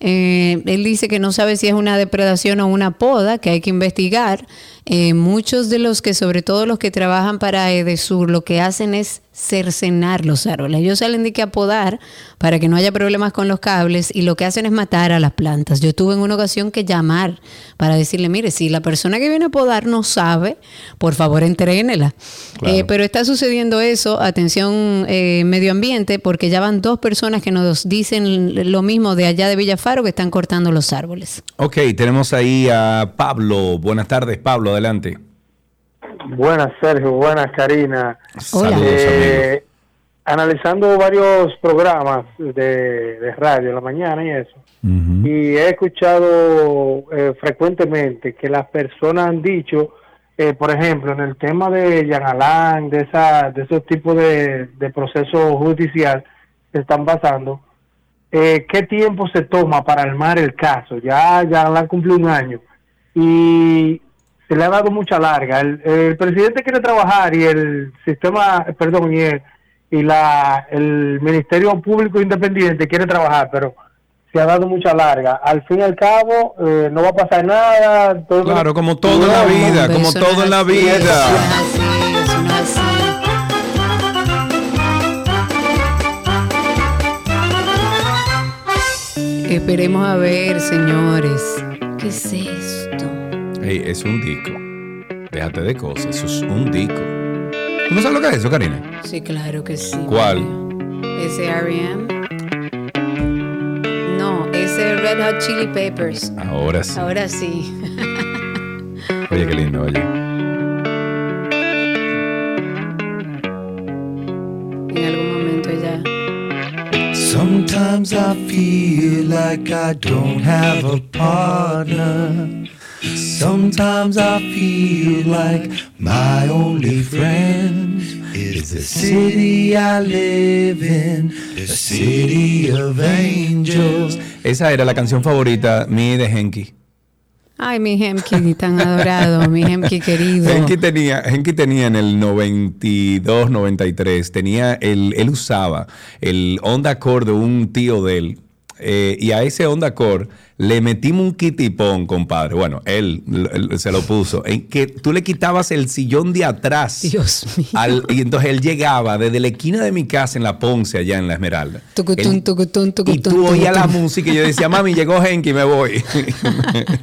Eh, él dice que no sabe si es una depredación o una poda, que hay que investigar. Eh, muchos de los que, sobre todo los que trabajan para Edesur, lo que hacen es cercenar los árboles. Ellos salen de que a podar para que no haya problemas con los cables y lo que hacen es matar a las plantas. Yo tuve en una ocasión que llamar para decirle, mire, si la persona que viene a podar no sabe, por favor entrénela. Eh, pero está sucediendo eso, atención eh, medio ambiente, porque ya van dos personas que nos dicen lo mismo de allá de Villafaro que están cortando los árboles. Ok, tenemos ahí a Pablo. Buenas tardes, Pablo, adelante. Buenas, Sergio. Buenas, Karina. Saludos, Eh, analizando varios programas de, de radio en la mañana y eso, y he escuchado eh, frecuentemente que las personas han dicho, eh, por ejemplo, en el tema de Yanalán, de, esa, de esos tipos de, de procesos judicial que están pasando, eh, ¿qué tiempo se toma para armar el caso? Ya Yanalán cumplió un año y se le ha dado mucha larga. El, el presidente quiere trabajar y el sistema, perdón, y, el, y la, el Ministerio Público Independiente quiere trabajar, pero se ha dado mucha larga. Al fin y al cabo, eh, no va a pasar nada. todo- Claro, como todo en la vida, como todo en la vida. Esperemos a ver, señores. ¿Qué es? Ey, es un disco. Déjate de cosas, eso es un disco. ¿Tú no sabes lo que es eso, Karina? Sí, claro que sí. ¿Cuál? ¿Ese R.E.M.? No, ese Red Hot Chili Peppers. Ahora sí. Ahora sí. [laughs] Oye, qué lindo, oye. En algún momento ya. Sometimes I feel like I don't have a partner. Sometimes I feel like my only friend is the city I live in, the city of angels. Esa era la canción favorita mía de Henky. Ay, mi Hemki tan adorado, mi Hemki querido. Henky tenía, Henky tenía en el 92, 93, tenía el, él usaba el Honda Core de un tío de él. Eh, y a ese Honda Core le metimos un kitipón, compadre. Bueno, él, él se lo puso. En que tú le quitabas el sillón de atrás. Dios mío. al- y entonces él llegaba desde la esquina de mi casa en la Ponce, allá en la Esmeralda. Tucutún, tucutún, Y tucutún, tú oías la música y yo decía, mami, llegó Henky, me voy. [laughs]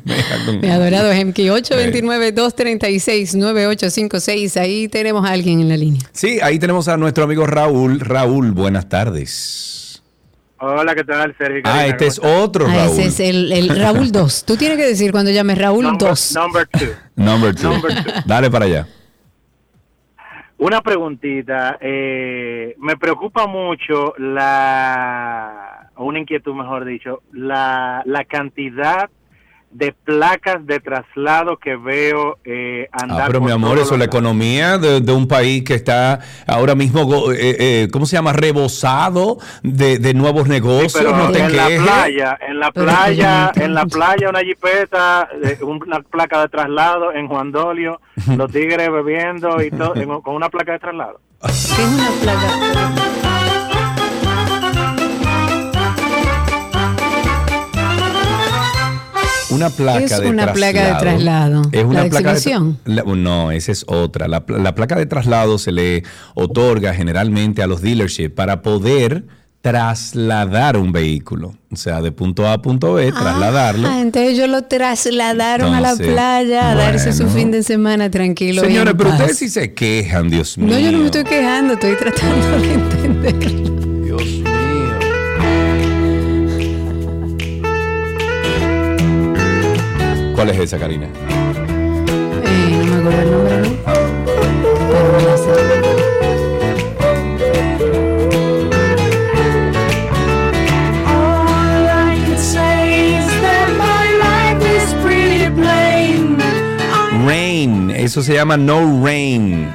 Me con- Mi adorado Hemki, 829-236-9856. Ahí tenemos a alguien en la línea. Sí, ahí tenemos a nuestro amigo Raúl. Raúl, buenas tardes. Hola, ¿qué tal, Sergio? Ah, este es otro Ah, Raúl. ese es el, el [laughs] Raúl 2. Tú tienes que decir cuando llames Raúl 2. Number two. [laughs] Number two. Number two. Dale para allá. Una preguntita. eh, me preocupa mucho la, o una inquietud mejor dicho, la, la cantidad de placas de traslado que veo eh, andar. Ah, pero por mi amor, eso es la economía de, de un país que está ahora mismo, go- eh, eh, ¿cómo se llama? Rebosado de, de nuevos negocios. Pero no te en la quejes. playa, en la playa, en la playa una jipeta, eh, una placa de traslado en Juan Dolio, los [laughs] tigres bebiendo y todo, con una placa de traslado. ¿Qué es una placa? Una placa Es de una traslado. placa de traslado. Es una ¿La placa de la- no, esa es otra. La, la placa de traslado se le otorga generalmente a los dealerships para poder trasladar un vehículo. O sea, de punto A a punto B, trasladarlo. Ah, entonces ellos lo trasladaron a la playa a darse su fin de semana tranquilo. Señores, pero paz. ustedes sí se quejan, Dios mío. No, yo no me estoy quejando, estoy tratando de [laughs] entender. ¿Cuál es esa, Karina? Eh, no me acuerdo el nombre, ¿no? Pero me la sé. Rain, eso se llama No Rain.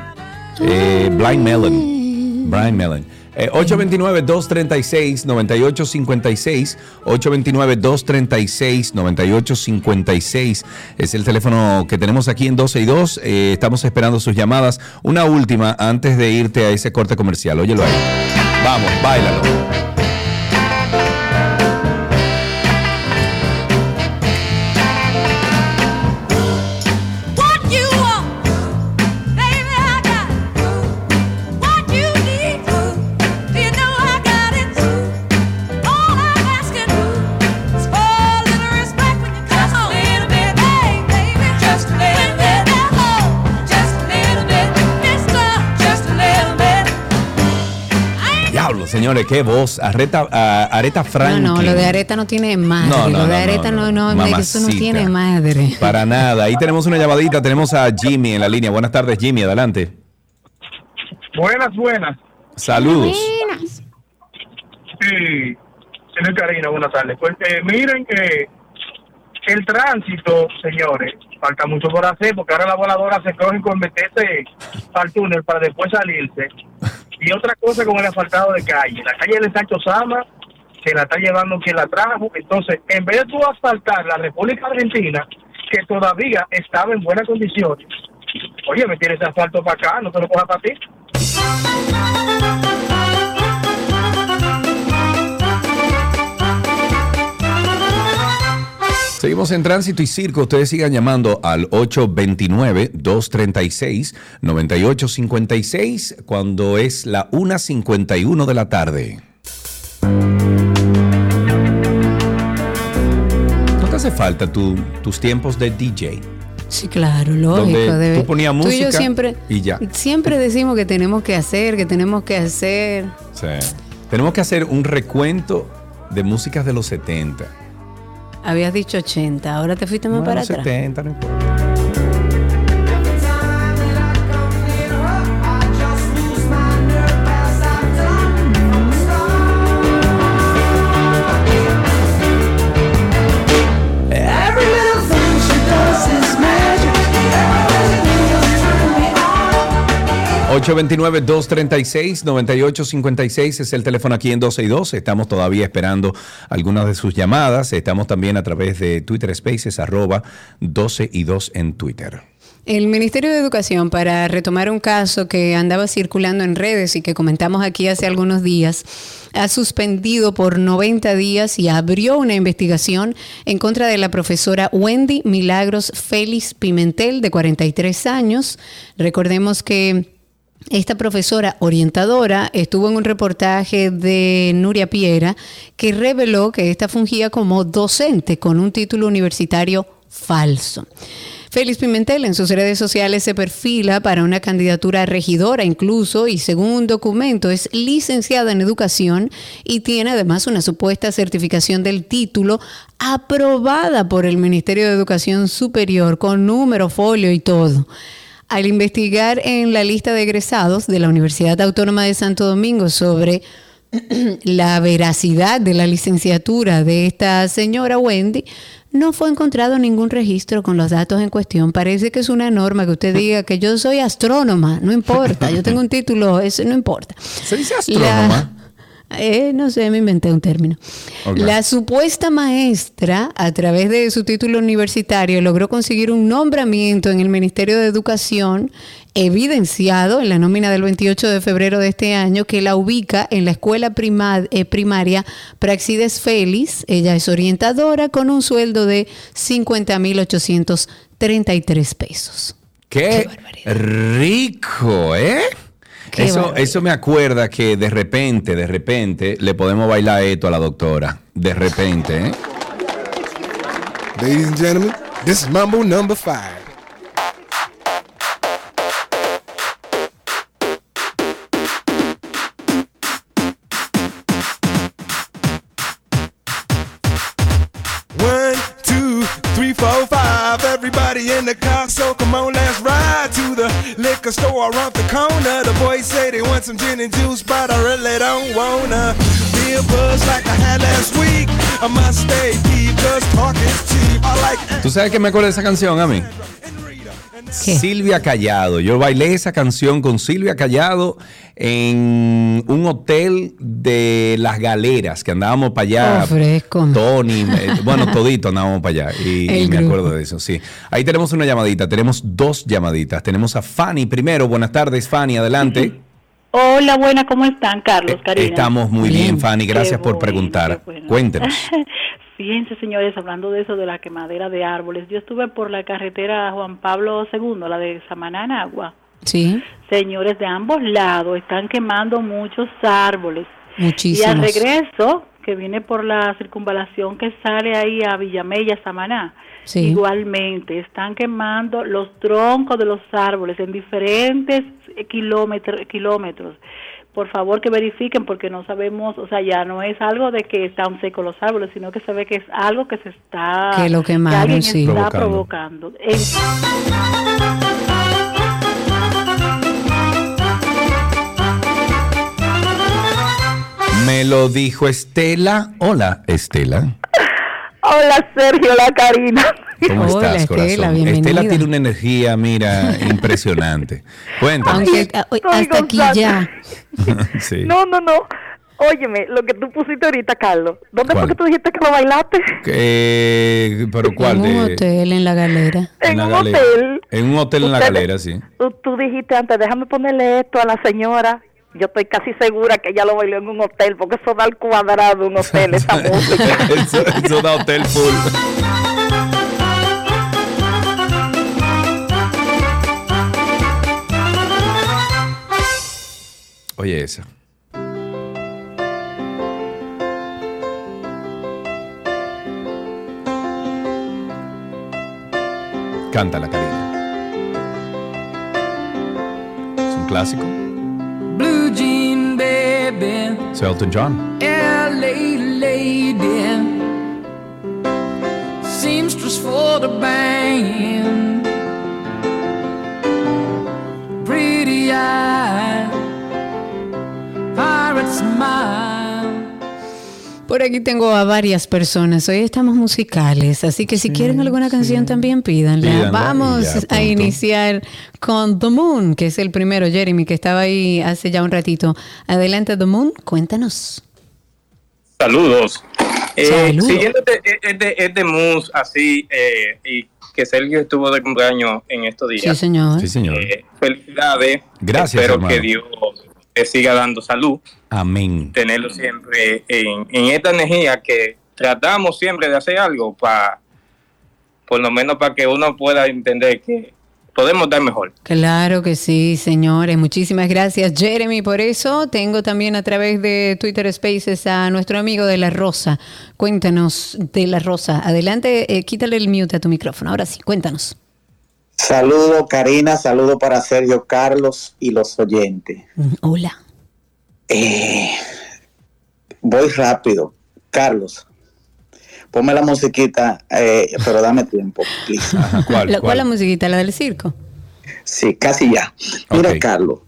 Eh, Blind Melon. Blind Melon. Eh, 829-236-9856. 829-236-9856 es el teléfono que tenemos aquí en 12 y 2. Eh, estamos esperando sus llamadas. Una última antes de irte a ese corte comercial. Óyelo ahí. Vamos, bailalo. Señores, qué voz. Areta, a- Areta No, Franklin. no, lo de areta no tiene madre. No, no, lo de no, areta no, no, no. no, eso no tiene madre. Para nada. Ahí tenemos una llamadita. Tenemos a Jimmy en la línea. Buenas tardes, Jimmy. Adelante. Buenas, buenas. Saludos. Sí, señor Karina, buenas tardes. Pues eh, miren que el tránsito, señores, falta mucho por hacer, porque ahora la voladora se cogen con meterse al túnel para después salirse. Y otra cosa con el asfaltado de calle. La calle de Sancho Sama se la está llevando quien la trajo. Entonces, en vez de tú asfaltar la República Argentina, que todavía estaba en buenas condiciones, oye, me tienes asfalto para acá, no te lo cojas para ti. Seguimos en tránsito y circo. Ustedes sigan llamando al 829-236-9856 cuando es la 1.51 de la tarde. ¿No te hace falta tu- tus tiempos de DJ? Sí, claro, lógico. Donde tú ponías Tú y música yo siempre, y ya. siempre decimos que tenemos que hacer, que tenemos que hacer. Sí. Tenemos que hacer un recuento de músicas de los 70. Habías dicho 80, ahora te fuiste más Bueno, para atrás. 70, no importa. 829-236-9856 es el teléfono aquí en 12 y 2. Estamos todavía esperando algunas de sus llamadas. Estamos también a través de Twitter Spaces, arroba 12 y 2 en Twitter. El Ministerio de Educación, para retomar un caso que andaba circulando en redes y que comentamos aquí hace algunos días, ha suspendido por 90 días y abrió una investigación en contra de la profesora Wendy Milagros Félix Pimentel, de 43 años. Recordemos que esta profesora orientadora estuvo en un reportaje de Nuria Piera que reveló que esta fungía como docente con un título universitario falso. Félix Pimentel en sus redes sociales se perfila para una candidatura a regidora incluso y según un documento es licenciada en educación y tiene además una supuesta certificación del título aprobada por el Ministerio de Educación Superior con número, folio y todo. Al investigar en la lista de egresados de la Universidad Autónoma de Santo Domingo sobre [clears throat] la veracidad de la licenciatura de esta señora Wendy, no fue encontrado ningún registro con los datos en cuestión. Parece que es una norma que usted diga que yo soy astrónoma, no importa, yo tengo un [laughs] título, eso no importa. ¿Se dice astrónoma? Eh, no sé, me inventé un término. La supuesta maestra, a través de su título universitario, logró conseguir un nombramiento en el Ministerio de Educación evidenciado en la nómina del 28 de febrero de este año que la ubica en la escuela prima- eh, primaria Praxides Félix. Ella es orientadora con un sueldo de 50.833 pesos. ¡Qué, rico, eh! Eso, me acuerda que de repente, de repente, le podemos bailar esto a la doctora. De repente, ¿eh? Ladies and gentlemen, this is Mambo number five. One, two, three, four, five. Everybody in the car, so come on, let's ride liquor store around the corner. The boys say they want some gin and juice, but I really don't wanna be a buzz like I had last week. I must stay deep, cause talk is cheap. I like ¿Tú sabes que me acuerdo de esa canción a mí? Silvia Callado. Yo bailé esa canción con Silvia Callado en un hotel de Las Galeras, que andábamos para allá. Oh, fresco. Tony, eh, [laughs] bueno, todito andábamos para allá. Y, me grupo. acuerdo de eso, sí. Ahí tenemos una llamadita, tenemos dos llamaditas. Tenemos a Fanny primero. Buenas tardes, Fanny, adelante. Hola, buena, ¿cómo están, Carlos, Karina? Estamos muy bien, Fanny. Gracias por preguntar. bueno. Cuéntenos. [laughs] Fíjense, señores, hablando de eso de la quemadera de árboles, yo estuve por la carretera Juan Pablo II, la de Samaná en Agua. Sí, Señores, de ambos lados están quemando muchos árboles. Y al muchísimos. regreso, que viene por la circunvalación que sale ahí a Villamella, Samaná, Sí. igualmente están quemando los troncos de los árboles en diferentes kilómetros. kilómetros. Por favor que verifiquen porque no sabemos, o sea, ya no es algo de que están secos los árboles, sino que se ve que es algo que se está Que lo quemaron, alguien sí. está Provocando. provocando. En- Me lo dijo Estela. Hola, Estela. Hola, Sergio, la Karina. ¿Cómo Hola, estás, Estela, corazón? bienvenida. Estela tiene una energía, mira, [laughs] impresionante. Cuéntanos. Ah, hoy- hasta aquí ya. [laughs] sí. No, no, no. Óyeme, lo que tú pusiste ahorita, Carlos. ¿Dónde ¿Cuál? fue que tú dijiste que lo bailaste? Eh, ¿Pero cuál? En un de- hotel en la galera. en la un galera. hotel. En un hotel en la galera, sí. Tú, tú dijiste antes, déjame ponerle esto a la señora. Yo estoy casi segura que ella lo bailó en un hotel, porque eso da al cuadrado un hotel, esa [laughs] música. eso, eso da hotel full. Oye, esa. Cántala, Karina. Es un clásico. Blue Jean Baby, Es Elton John. LA Lady, Seamstress for the band, Pretty Eye, Pirate Smile. Por aquí tengo a varias personas. Hoy estamos musicales, así que si quieren alguna canción también pídanla. Vamos ya, a iniciar con The Moon, que es el primero, Jeremy, que estaba ahí hace ya un ratito. Adelante, The Moon, cuéntanos. Saludos. Eh, Saludos. Siguiendo este, este, este mus así, eh, y que Sergio estuvo de cumpleaños en estos días. Sí, señor. Sí, señor. Eh, felicidades. Gracias, Espero hermano. que Dios te siga dando salud, Amén. tenerlo siempre en, en esta energía que tratamos siempre de hacer algo para, por lo menos para que uno pueda entender que podemos dar mejor. Claro que sí, señores. Muchísimas gracias, Jeremy, por eso. Tengo también a través de Twitter Spaces a nuestro amigo de La Rosa. Cuéntanos de La Rosa. Adelante, eh, quítale el mute a tu micrófono. Ahora sí, cuéntanos. Saludo Karina, saludo para Sergio Carlos y los oyentes. Mm, Hola. Eh, voy rápido. Carlos, ponme la musiquita, eh, pero dame tiempo. please. ¿La, ¿Cuál la musiquita? ¿La del circo? Sí, casi ya. Mira, Carlos.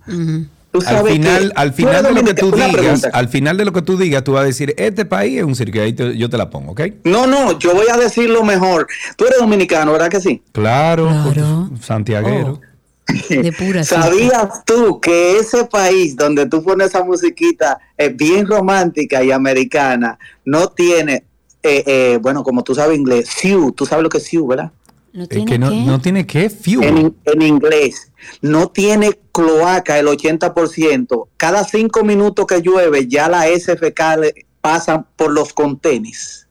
Tú Al final, que- al final de lo que tú digas, pregunta. al final de lo que tú digas, tú vas a decir, este país es un circo, y ahí te- yo te la pongo, ¿ok? No, no, yo voy a decir lo mejor. Tú eres dominicano, ¿verdad que sí? Claro, porque santiaguero. [laughs] De pura ¿Sabías tú que ese país donde tú pones esa musiquita eh, bien romántica y americana no tiene, eh, eh, bueno, como tú sabes inglés, Sioux, tú sabes lo que es Sioux, ¿verdad? Es que no, no tiene que fuel. En, en inglés, no tiene cloaca el 80%. Cada cinco minutos que llueve ya la SFK pasa por los contenes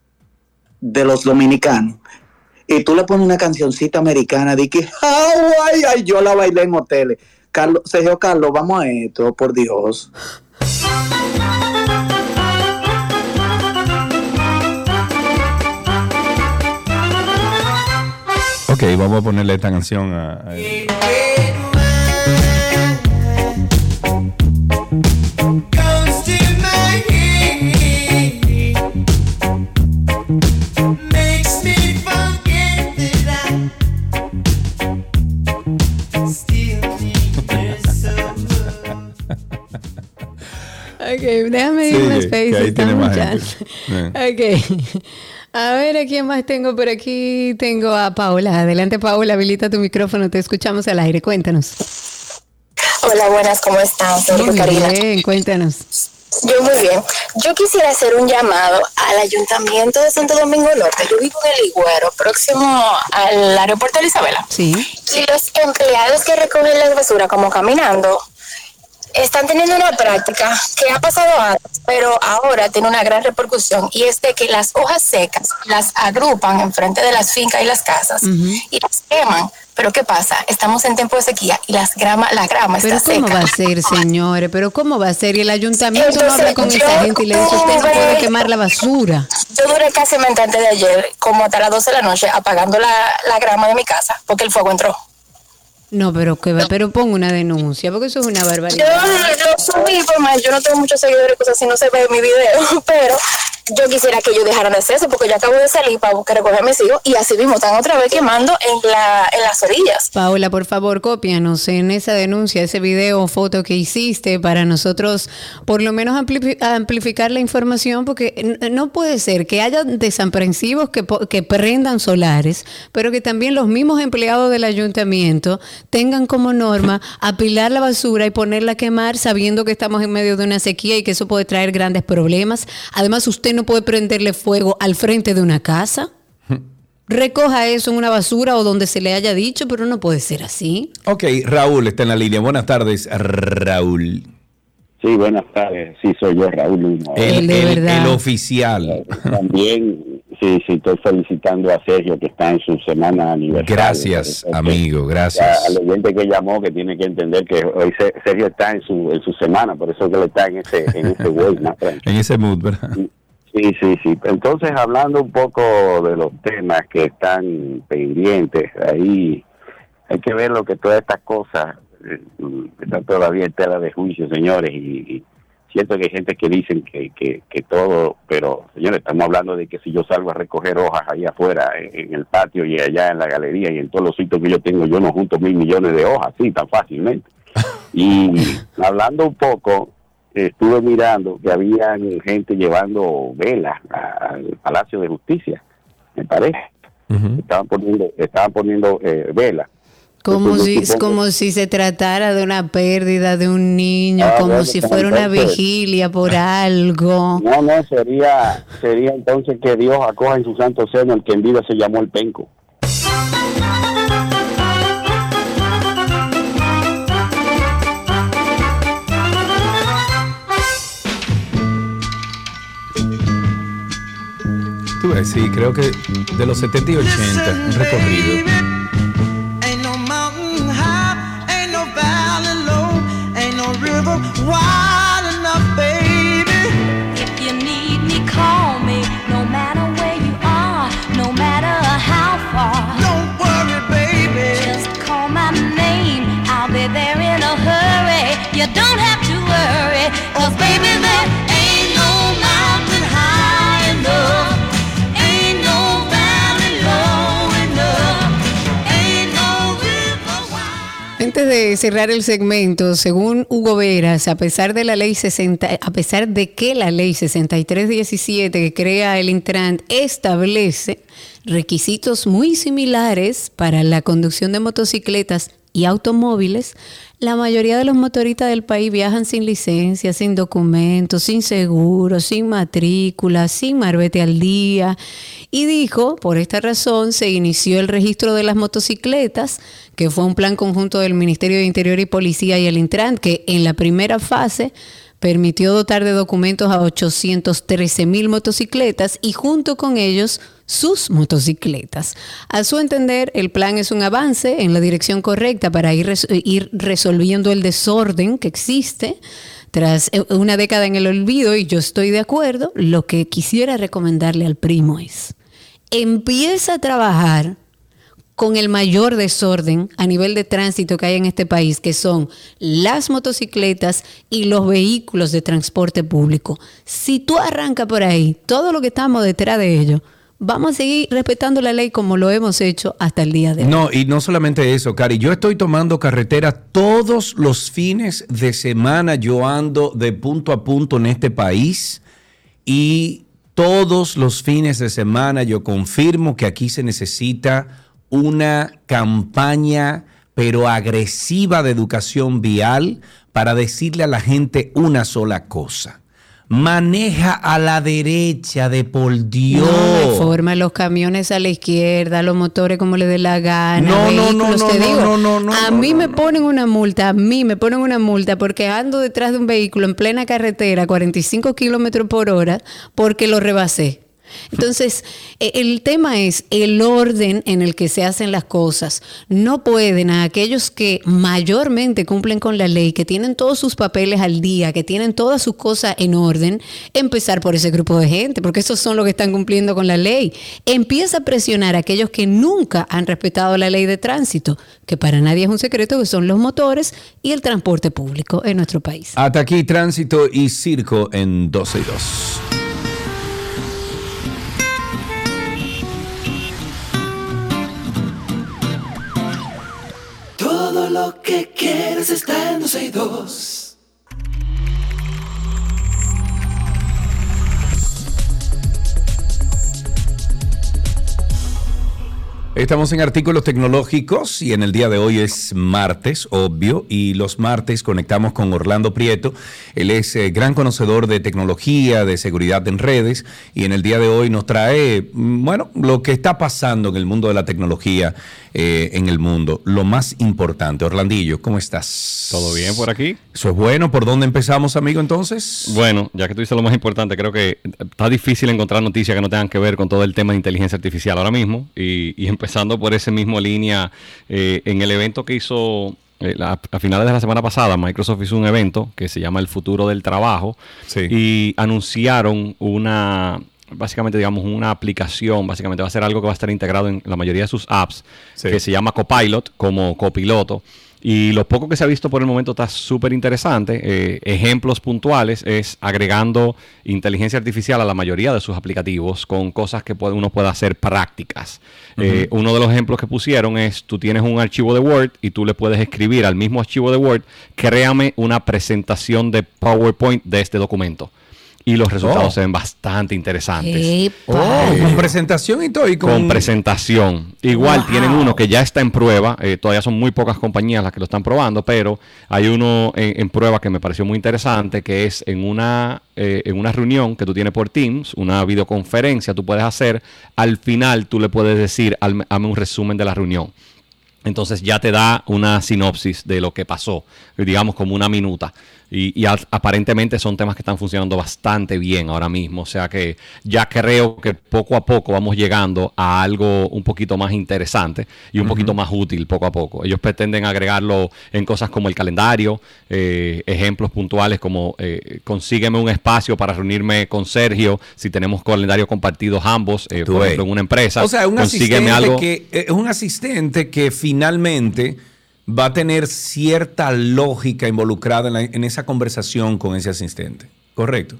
de los dominicanos. Y tú le pones una cancioncita americana de que Hawaii, ay, yo la bailé en hoteles. Carlos, Sergio Carlos, vamos a esto, por Dios. Ok, vamos a ponerle esta canción a... a- much. Ok, déjame ir ahí tiene estamos más ya. gente. Eh. Ok. A ver, ¿a quién más tengo por aquí? Tengo a Paola. Adelante, Paola, habilita tu micrófono, te escuchamos al aire. Cuéntanos. Hola, buenas, ¿cómo están? Soy Muy Karina. bien, cuéntanos. Yo muy bien. Yo quisiera hacer un llamado al Ayuntamiento de Santo Domingo Norte. Yo vivo en el Higuero, próximo al aeropuerto de Isabela. Sí. Y los empleados que recogen la basura como caminando están teniendo una práctica que ha pasado antes, pero ahora tiene una gran repercusión y es de que las hojas secas las agrupan enfrente de las fincas y las casas y las queman. Pero ¿qué pasa? Estamos en tiempo de sequía y las grama, la grama Pero está ¿cómo seca. va a ser, señores? Pero ¿cómo va a ser? Y el ayuntamiento no Entonces, habla con yo esa gente y le dice, usted no puede quemar la basura. Yo duré casi antes de ayer, como hasta las 12 de la noche, apagando la, la grama de mi casa porque el fuego entró. No, pero que va, pero pongo una denuncia, porque eso es una Yo barbaridad. lo subí, por más, yo no tengo muchos seguidores, cosas así, no se ve mi video, [laughs] pero yo quisiera que ellos dejaran de hacer eso porque yo acabo de salir para buscar recoger mis hijos y así mismo están otra vez quemando en, la, en las orillas. Paola, por favor, cópianos en esa denuncia, ese video o foto que hiciste para nosotros por lo menos ampli- amplificar la información, porque no puede ser que haya desaprensivos que, que prendan solares, pero que también los mismos empleados del ayuntamiento tengan como norma apilar la basura y ponerla a quemar sabiendo que estamos en medio de una sequía y que eso puede traer grandes problemas. Además, usted no puede prenderle fuego al frente de una casa. Recoja eso en una basura o donde se le haya dicho, pero no puede ser así. Ok, Raúl está en la línea. Buenas tardes, Raúl. Sí, buenas tardes. Sí, soy yo, Raúl Lima. El, el- el oficial. También, sí, sí, estoy felicitando a Sergio que está en su semana aniversario. Gracias, amigo, gracias. Al oyente que llamó, que tiene que entender que hoy Se- Sergio está en su en su semana, por eso que le está en ese en ese [laughs] tranquilo. En ese mood, ¿verdad? Sí, sí, sí. Entonces, hablando un poco de los temas que están pendientes, ahí hay que ver lo que todas estas cosas eh, están todavía en tela de juicio, señores, y, y siento que hay gente que dicen que, que, que todo, pero señores, estamos hablando de que si yo salgo a recoger hojas ahí afuera, en, en el patio y allá en la galería y en todos los sitios que yo tengo, yo no junto mil millones de hojas, así, tan fácilmente. [laughs] Y hablando un poco, estuve mirando que había gente llevando velas a- al Palacio de Justicia, me parece. Estaban poniendo, estaban poniendo eh, velas. Como Entonces, si, como si se tratara de una pérdida de un niño, Ah, como bueno, si fuera una vigilia [laughs] por algo. No, no, sería, sería entonces que Dios acoja en su santo seno el que en vida se llamó el penco. Tú ves, sí, creo que de los 70 y 80, un recorrido. Ain't no mountain high, ain't no valley low, de cerrar el segmento, según Hugo Veras, a pesar de la ley 60, a pesar de que la ley 6317 que crea el Intran establece requisitos muy similares para la conducción de motocicletas y automóviles, la mayoría de los motoristas del país viajan sin licencia, sin documentos, sin seguro, sin matrícula, sin marbete al día. Y dijo, por esta razón, se inició el registro de las motocicletas, que fue un plan conjunto del Ministerio de Interior y Policía y el Intran, que en la primera fase permitió dotar de documentos a 813 mil motocicletas y junto con ellos sus motocicletas. A su entender, el plan es un avance en la dirección correcta para ir, ir resolviendo el desorden que existe tras eh, una década en el olvido y yo estoy de acuerdo. Lo que quisiera recomendarle al primo es, empieza a trabajar con el mayor desorden a nivel de tránsito que hay en este país, que son las motocicletas y los vehículos de transporte público. Si tú arrancas por ahí, todo lo que estamos detrás de ello, vamos a seguir respetando la ley como lo hemos hecho hasta el día de hoy. No, y no solamente eso, Cari. Yo estoy tomando carretera todos los fines de semana. Yo ando de punto a punto en este país y todos los fines de semana yo confirmo que aquí se necesita una campaña pero agresiva de educación vial para decirle a la gente una sola cosa. Maneja a la derecha de por Dios. No, reforma los camiones a la izquierda, los motores como le dé la gana. No, no, no, vehículos, no, te no, digo, no, no, no, A no, mí me ponen una multa, a mí me ponen una multa porque ando detrás de un vehículo en plena carretera, 45 kilómetros por hora, porque lo rebasé. Entonces, e- el tema es el orden en el que se hacen las cosas. No pueden a aquellos que mayormente cumplen con la ley, que tienen todos sus papeles al día, que tienen todas sus cosas en orden, empezar por ese grupo de gente, porque esos son los que están cumpliendo con la ley. Empieza a presionar a aquellos que nunca han respetado la ley de tránsito, que para nadie es un secreto que son los motores y el transporte público en nuestro país. Hasta aquí tránsito y circo en 12 y 2. Que quieres está en 12 y 2. Estamos en artículos tecnológicos y en el día de hoy es martes, obvio, y los martes conectamos con Orlando Prieto. Él es eh, gran conocedor de tecnología, de seguridad en redes, y en el día de hoy nos trae, mm, bueno, lo que está pasando en el mundo de la tecnología eh, en el mundo, lo más importante. Orlandillo, ¿cómo estás? ¿Todo bien por aquí? Eso es bueno. ¿Por dónde empezamos, amigo, entonces? Bueno, ya que tú dices lo más importante, creo que está difícil encontrar noticias que no tengan que ver con todo el tema de inteligencia artificial ahora mismo. Y, y empezando por ese mismo línea, eh, en el evento que hizo eh, a finales de la semana pasada, Microsoft hizo un evento que se llama El futuro del trabajo. Y anunciaron una, básicamente, digamos, una aplicación, básicamente va a ser algo que va a estar integrado en la mayoría de sus apps, que se llama Copilot, como copiloto. Y lo poco que se ha visto por el momento está súper interesante. Eh, ejemplos puntuales es agregando inteligencia artificial a la mayoría de sus aplicativos con cosas que puede- uno pueda hacer prácticas. Eh, uno de los ejemplos que pusieron es, tú tienes un archivo de Word y tú le puedes escribir al mismo archivo de Word, créame una presentación de PowerPoint de este documento. Y los resultados Oh. se ven bastante interesantes. Oh, con presentación y todo. Y con, Con presentación. Igual Wow. tienen uno que ya está en prueba. eh, todavía son muy pocas compañías las que lo están probando, pero hay uno en, en prueba que me pareció muy interesante, que es en una, eh, en una reunión que tú tienes por Teams, una videoconferencia, tú puedes hacer. Al final tú le puedes decir, "Hazme- hazme un resumen de la reunión. Entonces ya te da una sinopsis de lo que pasó, digamos como una minuta. Y, y a- aparentemente son temas que están funcionando bastante bien ahora mismo. O sea que ya creo que poco a poco vamos llegando a algo un poquito más interesante y un poquito más útil poco a poco. Ellos pretenden agregarlo en cosas como el calendario, eh, ejemplos puntuales como eh, consígueme un espacio para reunirme con Sergio si tenemos calendario compartidos ambos, eh, por ejemplo en una empresa. O sea, un consígueme asistente, algo. que, eh, es un asistente que finalmente va a tener cierta lógica involucrada en, esa conversación con ese asistente. Correcto.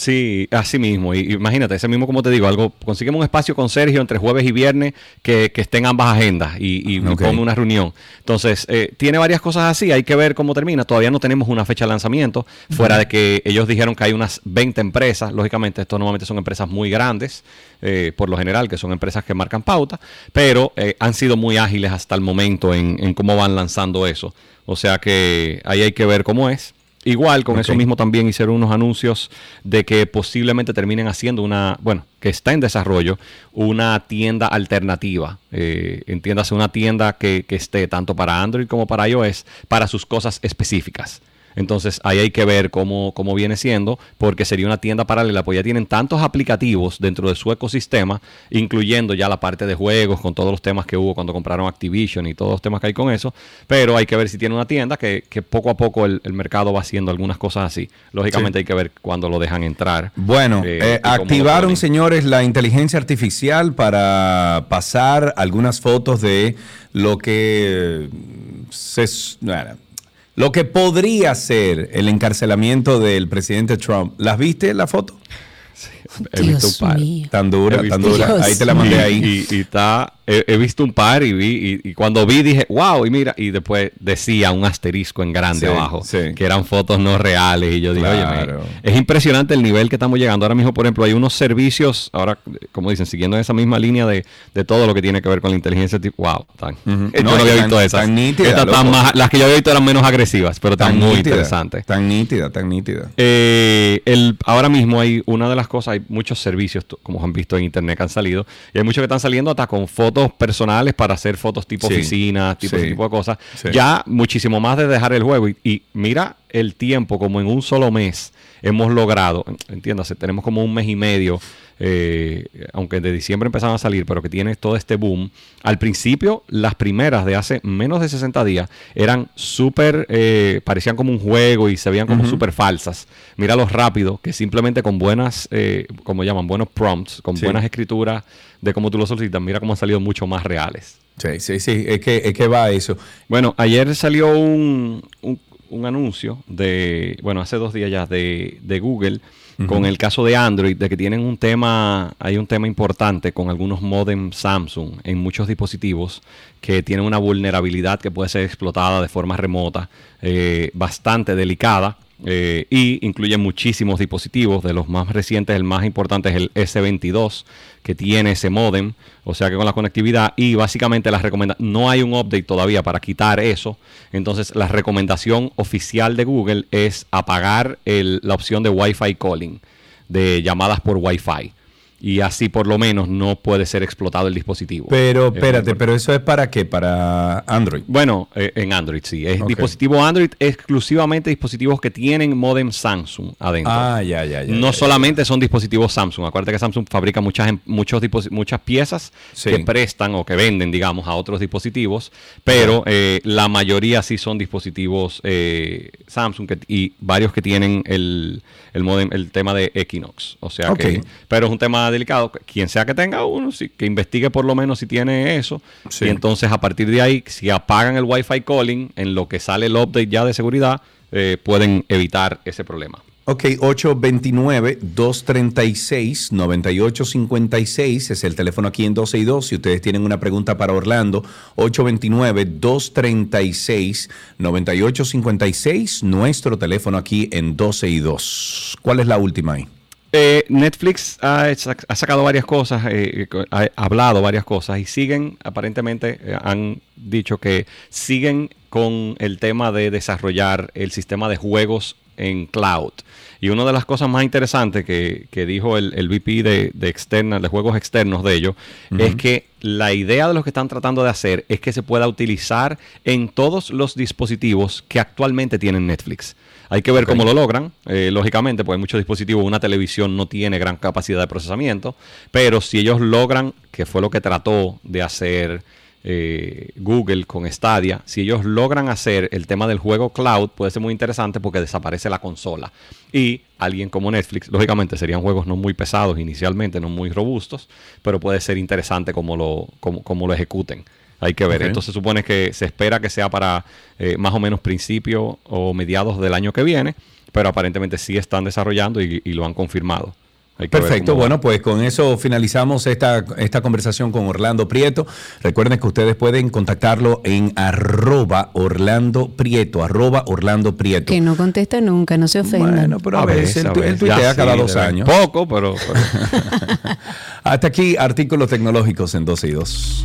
Sí, así mismo. Y imagínate, ese mismo, como te digo, algo, consígueme un espacio con Sergio entre jueves y viernes que, que esté en ambas agendas y, y una reunión. Entonces, eh, tiene varias cosas así, hay que ver cómo termina. Todavía no tenemos una fecha de lanzamiento, fuera de que ellos dijeron que hay unas 20 empresas. Lógicamente, esto normalmente son empresas muy grandes, eh, por lo general, que son empresas que marcan pauta, pero eh, han sido muy ágiles hasta el momento en, en cómo van lanzando eso. O sea que ahí hay que ver cómo es. Igual, con eso mismo también hicieron unos anuncios de que posiblemente terminen haciendo una, bueno, que está en desarrollo, una tienda alternativa. Eh, entiéndase, una tienda que, que esté tanto para Android como para iOS, para sus cosas específicas. Entonces ahí hay que ver cómo, cómo viene siendo, porque sería una tienda paralela, pues ya tienen tantos aplicativos dentro de su ecosistema, incluyendo ya la parte de juegos, con todos los temas que hubo cuando compraron Activision y todos los temas que hay con eso, pero hay que ver si tiene una tienda que, que poco a poco el, el mercado va haciendo algunas cosas así. Lógicamente Sí. hay que ver cuándo lo dejan entrar. Bueno, eh, eh, activaron, señores, la inteligencia artificial para pasar algunas fotos de lo que se, bueno, lo que podría ser el encarcelamiento del presidente Trump. ¿Las viste la foto? He visto un par. Tan dura, tan dura. Ahí te la mandé Y- ahí. Y, y está, he, he visto un par y vi, y, y cuando vi dije, wow, y mira, y después decía un asterisco en grande Sí, abajo, sí. que eran fotos no reales. Y yo dije, Claro. oye, es impresionante el nivel que estamos llegando. Ahora mismo, por ejemplo, hay unos servicios, ahora, como dicen, siguiendo esa misma línea de, de todo lo que tiene que ver con la inteligencia. Wow, tan, [laughs] yo No, no había y tan- visto esas. tan nítida, Estas tan más- las que yo había visto eran menos agresivas, pero tan, muy nítida, interesantes. Tan nítida, tan nítida. Eh, el, ahora mismo hay una de las cosas, hay muchos servicios, como han visto en internet, que han salido, y hay muchos que están saliendo hasta con fotos personales para hacer fotos tipo Sí, oficina, tipo sí, ese tipo de cosas. sí. Ya muchísimo más de dejar el juego. Y, y mira el tiempo, como en un solo mes hemos logrado, entiéndase, tenemos como un mes y medio, eh, aunque de diciembre empezaron a salir, pero que tiene todo este boom. Al principio, las primeras de hace menos de 60 días eran súper, eh, parecían como un juego y se veían como súper falsas. Mira lo rápido, que simplemente con buenas, eh, como llaman, buenos prompts, con Sí. buenas escrituras de cómo tú lo solicitas, mira cómo han salido mucho más reales. Sí, sí, sí, es que, es que va eso. Bueno, ayer salió un, un- un anuncio de, bueno, hace dos días ya, de, de Google con el caso de Android, de que tienen un tema, hay un tema importante con algunos modem Samsung en muchos dispositivos que tienen una vulnerabilidad que puede ser explotada de forma remota, eh, bastante delicada. Eh, y incluye muchísimos dispositivos. De los más recientes, el más importante es el S22, que tiene ese modem, o sea que con la conectividad. Y básicamente las recomendaciones, no hay un update todavía para quitar eso. Entonces, la recomendación oficial de Google es apagar el- la opción de Wi-Fi calling, de llamadas por Wi-Fi. Y así, por lo menos, no puede ser explotado el dispositivo. Pero Es espérate, pero eso es para qué? Para Android. bueno, eh, en Android sí. Es Ok. dispositivo Android exclusivamente dispositivos que tienen modem Samsung adentro. Ah, ya, ya, ya. no ya, solamente son dispositivos Samsung. Acuérdate que Samsung fabrica muchas, em- muchos muchas piezas Sí. que prestan o que venden, digamos, a otros dispositivos, pero eh, la mayoría sí son dispositivos eh, Samsung que- y varios que tienen el, el modem, el tema de Equinox. O sea que, pero es un tema delicado. Quien sea que tenga uno, sí, que investigue por lo menos si tiene eso. Sí. Y entonces a partir de ahí, si apagan el Wi-Fi calling, en lo que sale el update ya de seguridad, eh, pueden evitar ese problema. Ok, 829-236-9856 es el teléfono aquí en 12 y 2. Si ustedes tienen una pregunta para Orlando, 829-236-9856, nuestro teléfono aquí en 12 y 2. ¿Cuál es la última ahí? Eh, Netflix ha, sac- ha sacado varias cosas, eh, eh, ha hablado varias cosas y siguen, aparentemente, eh, han dicho que siguen con el tema de desarrollar el sistema de juegos en cloud. Y una de las cosas más interesantes que, que dijo el, el VP de, de, externa, de juegos externos de ellos es que la idea de lo que están tratando de hacer es que se pueda utilizar en todos los dispositivos que actualmente tienen Netflix. Hay que ver cómo lo logran, eh, lógicamente, porque muchos dispositivos, una televisión no tiene gran capacidad de procesamiento, pero si ellos logran, que fue lo que trató de hacer eh, Google con Stadia, si ellos logran hacer el tema del juego cloud, puede ser muy interesante porque desaparece la consola. Y alguien como Netflix, lógicamente serían juegos no muy pesados inicialmente, no muy robustos, pero puede ser interesante como lo, como, como lo ejecuten. Hay que ver. Ok. Entonces se supone que se espera que sea para eh, más o menos principio o mediados del año que viene, pero aparentemente sí están desarrollando y, y lo han confirmado. Perfecto, bueno, pues con eso finalizamos esta, esta conversación con Orlando Prieto. Recuerden que ustedes pueden contactarlo en arroba Orlando Prieto, arroba Orlando Prieto. Que no contesta nunca, no se ofendan. Bueno, pero a, veces, él, a tu- él veces. tuitea Ya cada sí, dos años. Poco, pero- pero- [laughs] Hasta aquí artículos tecnológicos en 12 y 2.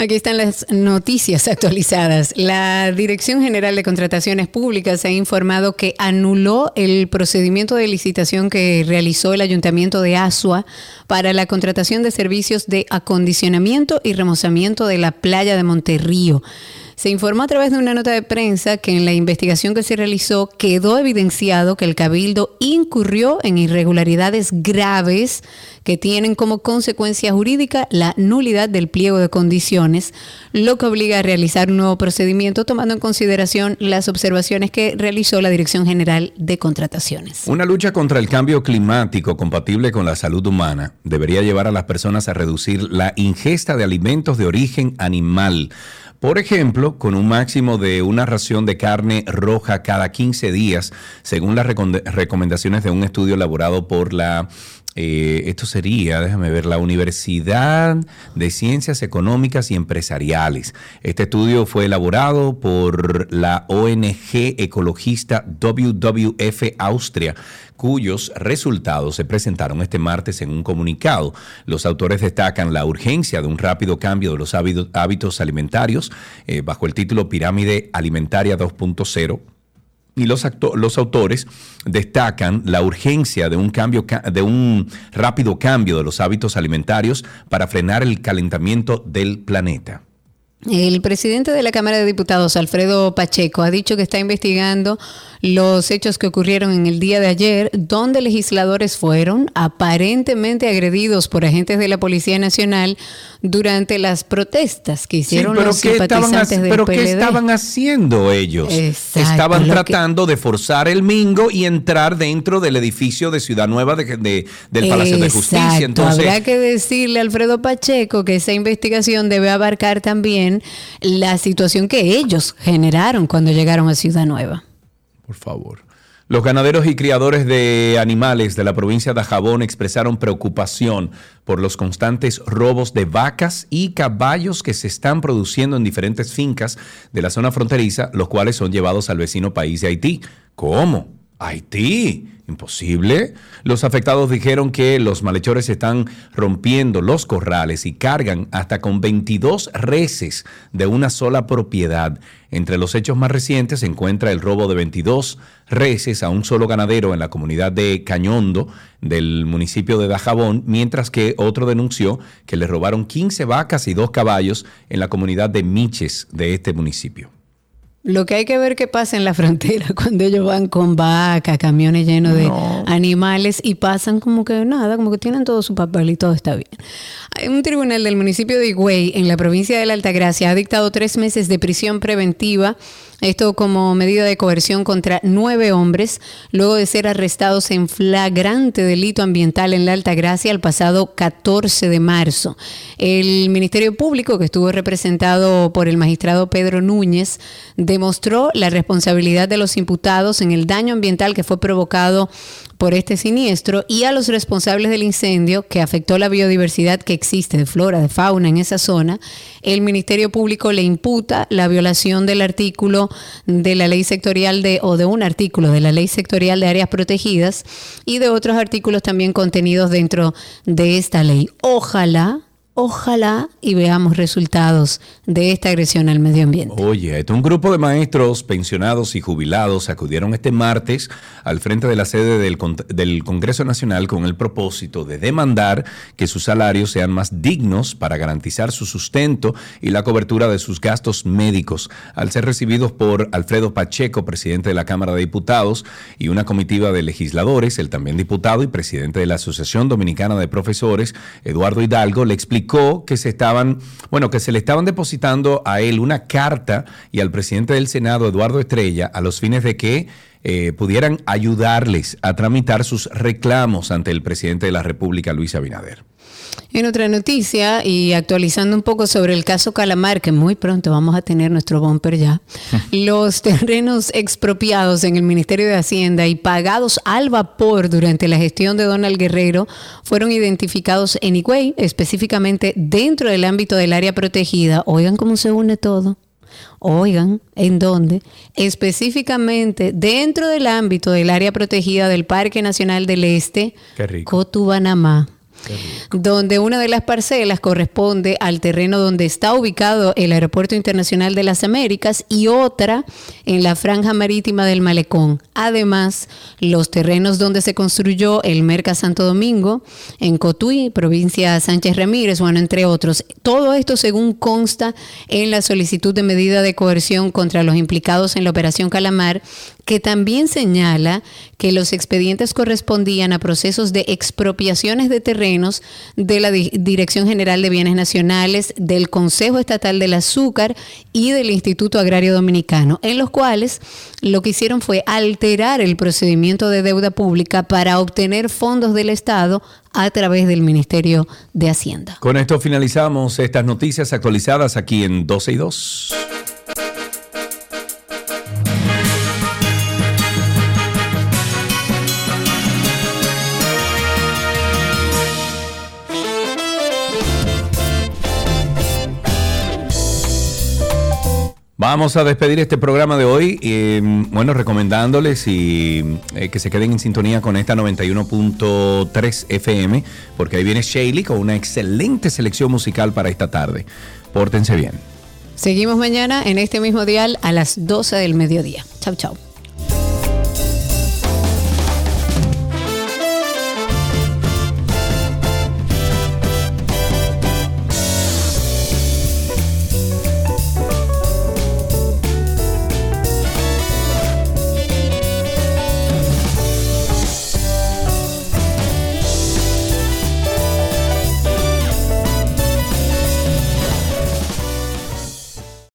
Aquí están las noticias actualizadas. La Dirección General de Contrataciones Públicas ha informado que anuló el procedimiento de licitación que realizó el Ayuntamiento de Asua para la contratación de servicios de acondicionamiento y remozamiento de la playa de Monterrío. Se informó a través de una nota de prensa que en la investigación que se realizó quedó evidenciado que el cabildo incurrió en irregularidades graves que tienen como consecuencia jurídica la nulidad del pliego de condiciones, lo que obliga a realizar un nuevo procedimiento tomando en consideración las observaciones que realizó la Dirección General de Contrataciones. Una lucha contra el cambio climático compatible con la salud humana debería llevar a las personas a reducir la ingesta de alimentos de origen animal. Por ejemplo, con un máximo de una ración de carne roja cada 15 días, según las recomend- recomendaciones de un estudio elaborado por la, eh, esto sería, déjame ver, la Universidad de Ciencias Económicas y Empresariales. Este estudio fue elaborado por la ONG ecologista WWF Austria cuyos resultados se presentaron este martes en un comunicado. Los autores destacan la urgencia de un rápido cambio de los hábitos, alimentarios eh, bajo el título Pirámide Alimentaria 2.0 y los, los autores destacan la urgencia de un, cambio, ca- de un rápido cambio de los hábitos alimentarios para frenar el calentamiento del planeta. El presidente de la Cámara de Diputados, Alfredo Pacheco, ha dicho que está investigando los hechos que ocurrieron en el día de ayer, donde legisladores fueron aparentemente agredidos por agentes de la Policía Nacional durante las protestas que hicieron pero los ¿qué simpatizantes del pero ¿qué estaban haciendo ellos? Exacto, estaban que- tratando de forzar el mingo y entrar dentro del edificio de Ciudad Nueva de- de- del Palacio de Justicia. Entonces, Habrá que decirle a Alfredo Pacheco que esa investigación debe abarcar también la situación que ellos generaron cuando llegaron a Ciudad Nueva. Por favor. Los ganaderos y criadores de animales de la provincia de Jabón expresaron preocupación por los constantes robos de vacas y caballos que se están produciendo en diferentes fincas de la zona fronteriza, los cuales son llevados al vecino país de Haití. ¿Cómo? Haití. Imposible. Los afectados dijeron que los malhechores están rompiendo los corrales y cargan hasta con 22 reses de una sola propiedad. Entre los hechos más recientes se encuentra el robo de 22 reses a un solo ganadero en la comunidad de Cañondo del municipio de Dajabón, mientras que otro denunció que le robaron 15 vacas y dos caballos en la comunidad de Miches de este municipio. Lo que hay que ver qué pasa en la [laughs] frontera cuando ellos van con vacas, camiones llenos de animales y pasan como que nada, como que tienen todo su papel y todo está bien. Un tribunal del municipio de Higüey, en la provincia de la Altagracia, ha dictado tres meses de prisión preventiva, esto como medida de coerción contra nueve hombres, luego de ser arrestados en flagrante delito ambiental en la Altagracia el pasado 14 de marzo. El Ministerio Público, que estuvo representado por el magistrado Pedro Núñez, demostró la responsabilidad de los imputados en el daño ambiental que fue provocado por este siniestro y a los responsables del incendio que afectó la biodiversidad que existe de flora, de fauna en esa zona, el Ministerio Público le imputa la violación del artículo de la ley sectorial de o de un artículo de la ley sectorial de áreas protegidas y de otros artículos también contenidos dentro de esta ley. Ojalá Ojalá y veamos resultados de esta agresión al medio ambiente. Oye, un grupo de maestros pensionados y jubilados acudieron este martes al frente de la sede del, con- del Congreso Nacional con el propósito de demandar que sus salarios sean más dignos para garantizar su sustento y la cobertura de sus gastos médicos. Al ser recibidos por Alfredo Pacheco, presidente de la Cámara de Diputados, y una comitiva de legisladores, el también diputado y presidente de la Asociación Dominicana de Profesores, Eduardo Hidalgo, le explicó que se estaban, bueno, que se le estaban depositando a él una carta y al presidente del Senado, Eduardo Estrella, a los fines de que eh, pudieran ayudarles a tramitar sus reclamos ante el presidente de la República, Luis Abinader. En otra noticia y actualizando un poco sobre el caso Calamar, que muy pronto vamos a tener nuestro bumper ya, [laughs] los terrenos expropiados en el Ministerio de Hacienda y pagados al vapor durante la gestión de Donald Guerrero fueron identificados en Higüey, específicamente dentro del ámbito del área protegida. Oigan cómo se une todo. Oigan, ¿en dónde? Específicamente dentro del ámbito del área protegida del Parque Nacional del Este. Cotubanamá. Donde una de las parcelas corresponde al terreno donde está ubicado el Aeropuerto Internacional de las Américas y otra en la franja marítima del Malecón. Además, los terrenos donde se construyó el Merca Santo Domingo, en Cotuí, provincia Sánchez Ramírez, bueno, entre otros. Todo esto según consta en la solicitud de medida de coerción contra los implicados en la operación Calamar, que también señala que los expedientes correspondían a procesos de expropiaciones de terrenos de la Di- Dirección General de Bienes Nacionales, del Consejo Estatal del Azúcar y del Instituto Agrario Dominicano, en los cuales lo que hicieron fue alterar el procedimiento de deuda pública para obtener fondos del Estado a través del Ministerio de Hacienda. Con esto finalizamos estas noticias actualizadas aquí en 12 y 2. Vamos a despedir este programa de hoy, eh, bueno, recomendándoles y, eh, que se queden en sintonía con esta 91.3 FM, porque ahí viene Shaley con una excelente selección musical para esta tarde. Pórtense bien. Seguimos mañana en este mismo dial a las 12 del mediodía. Chau, chau.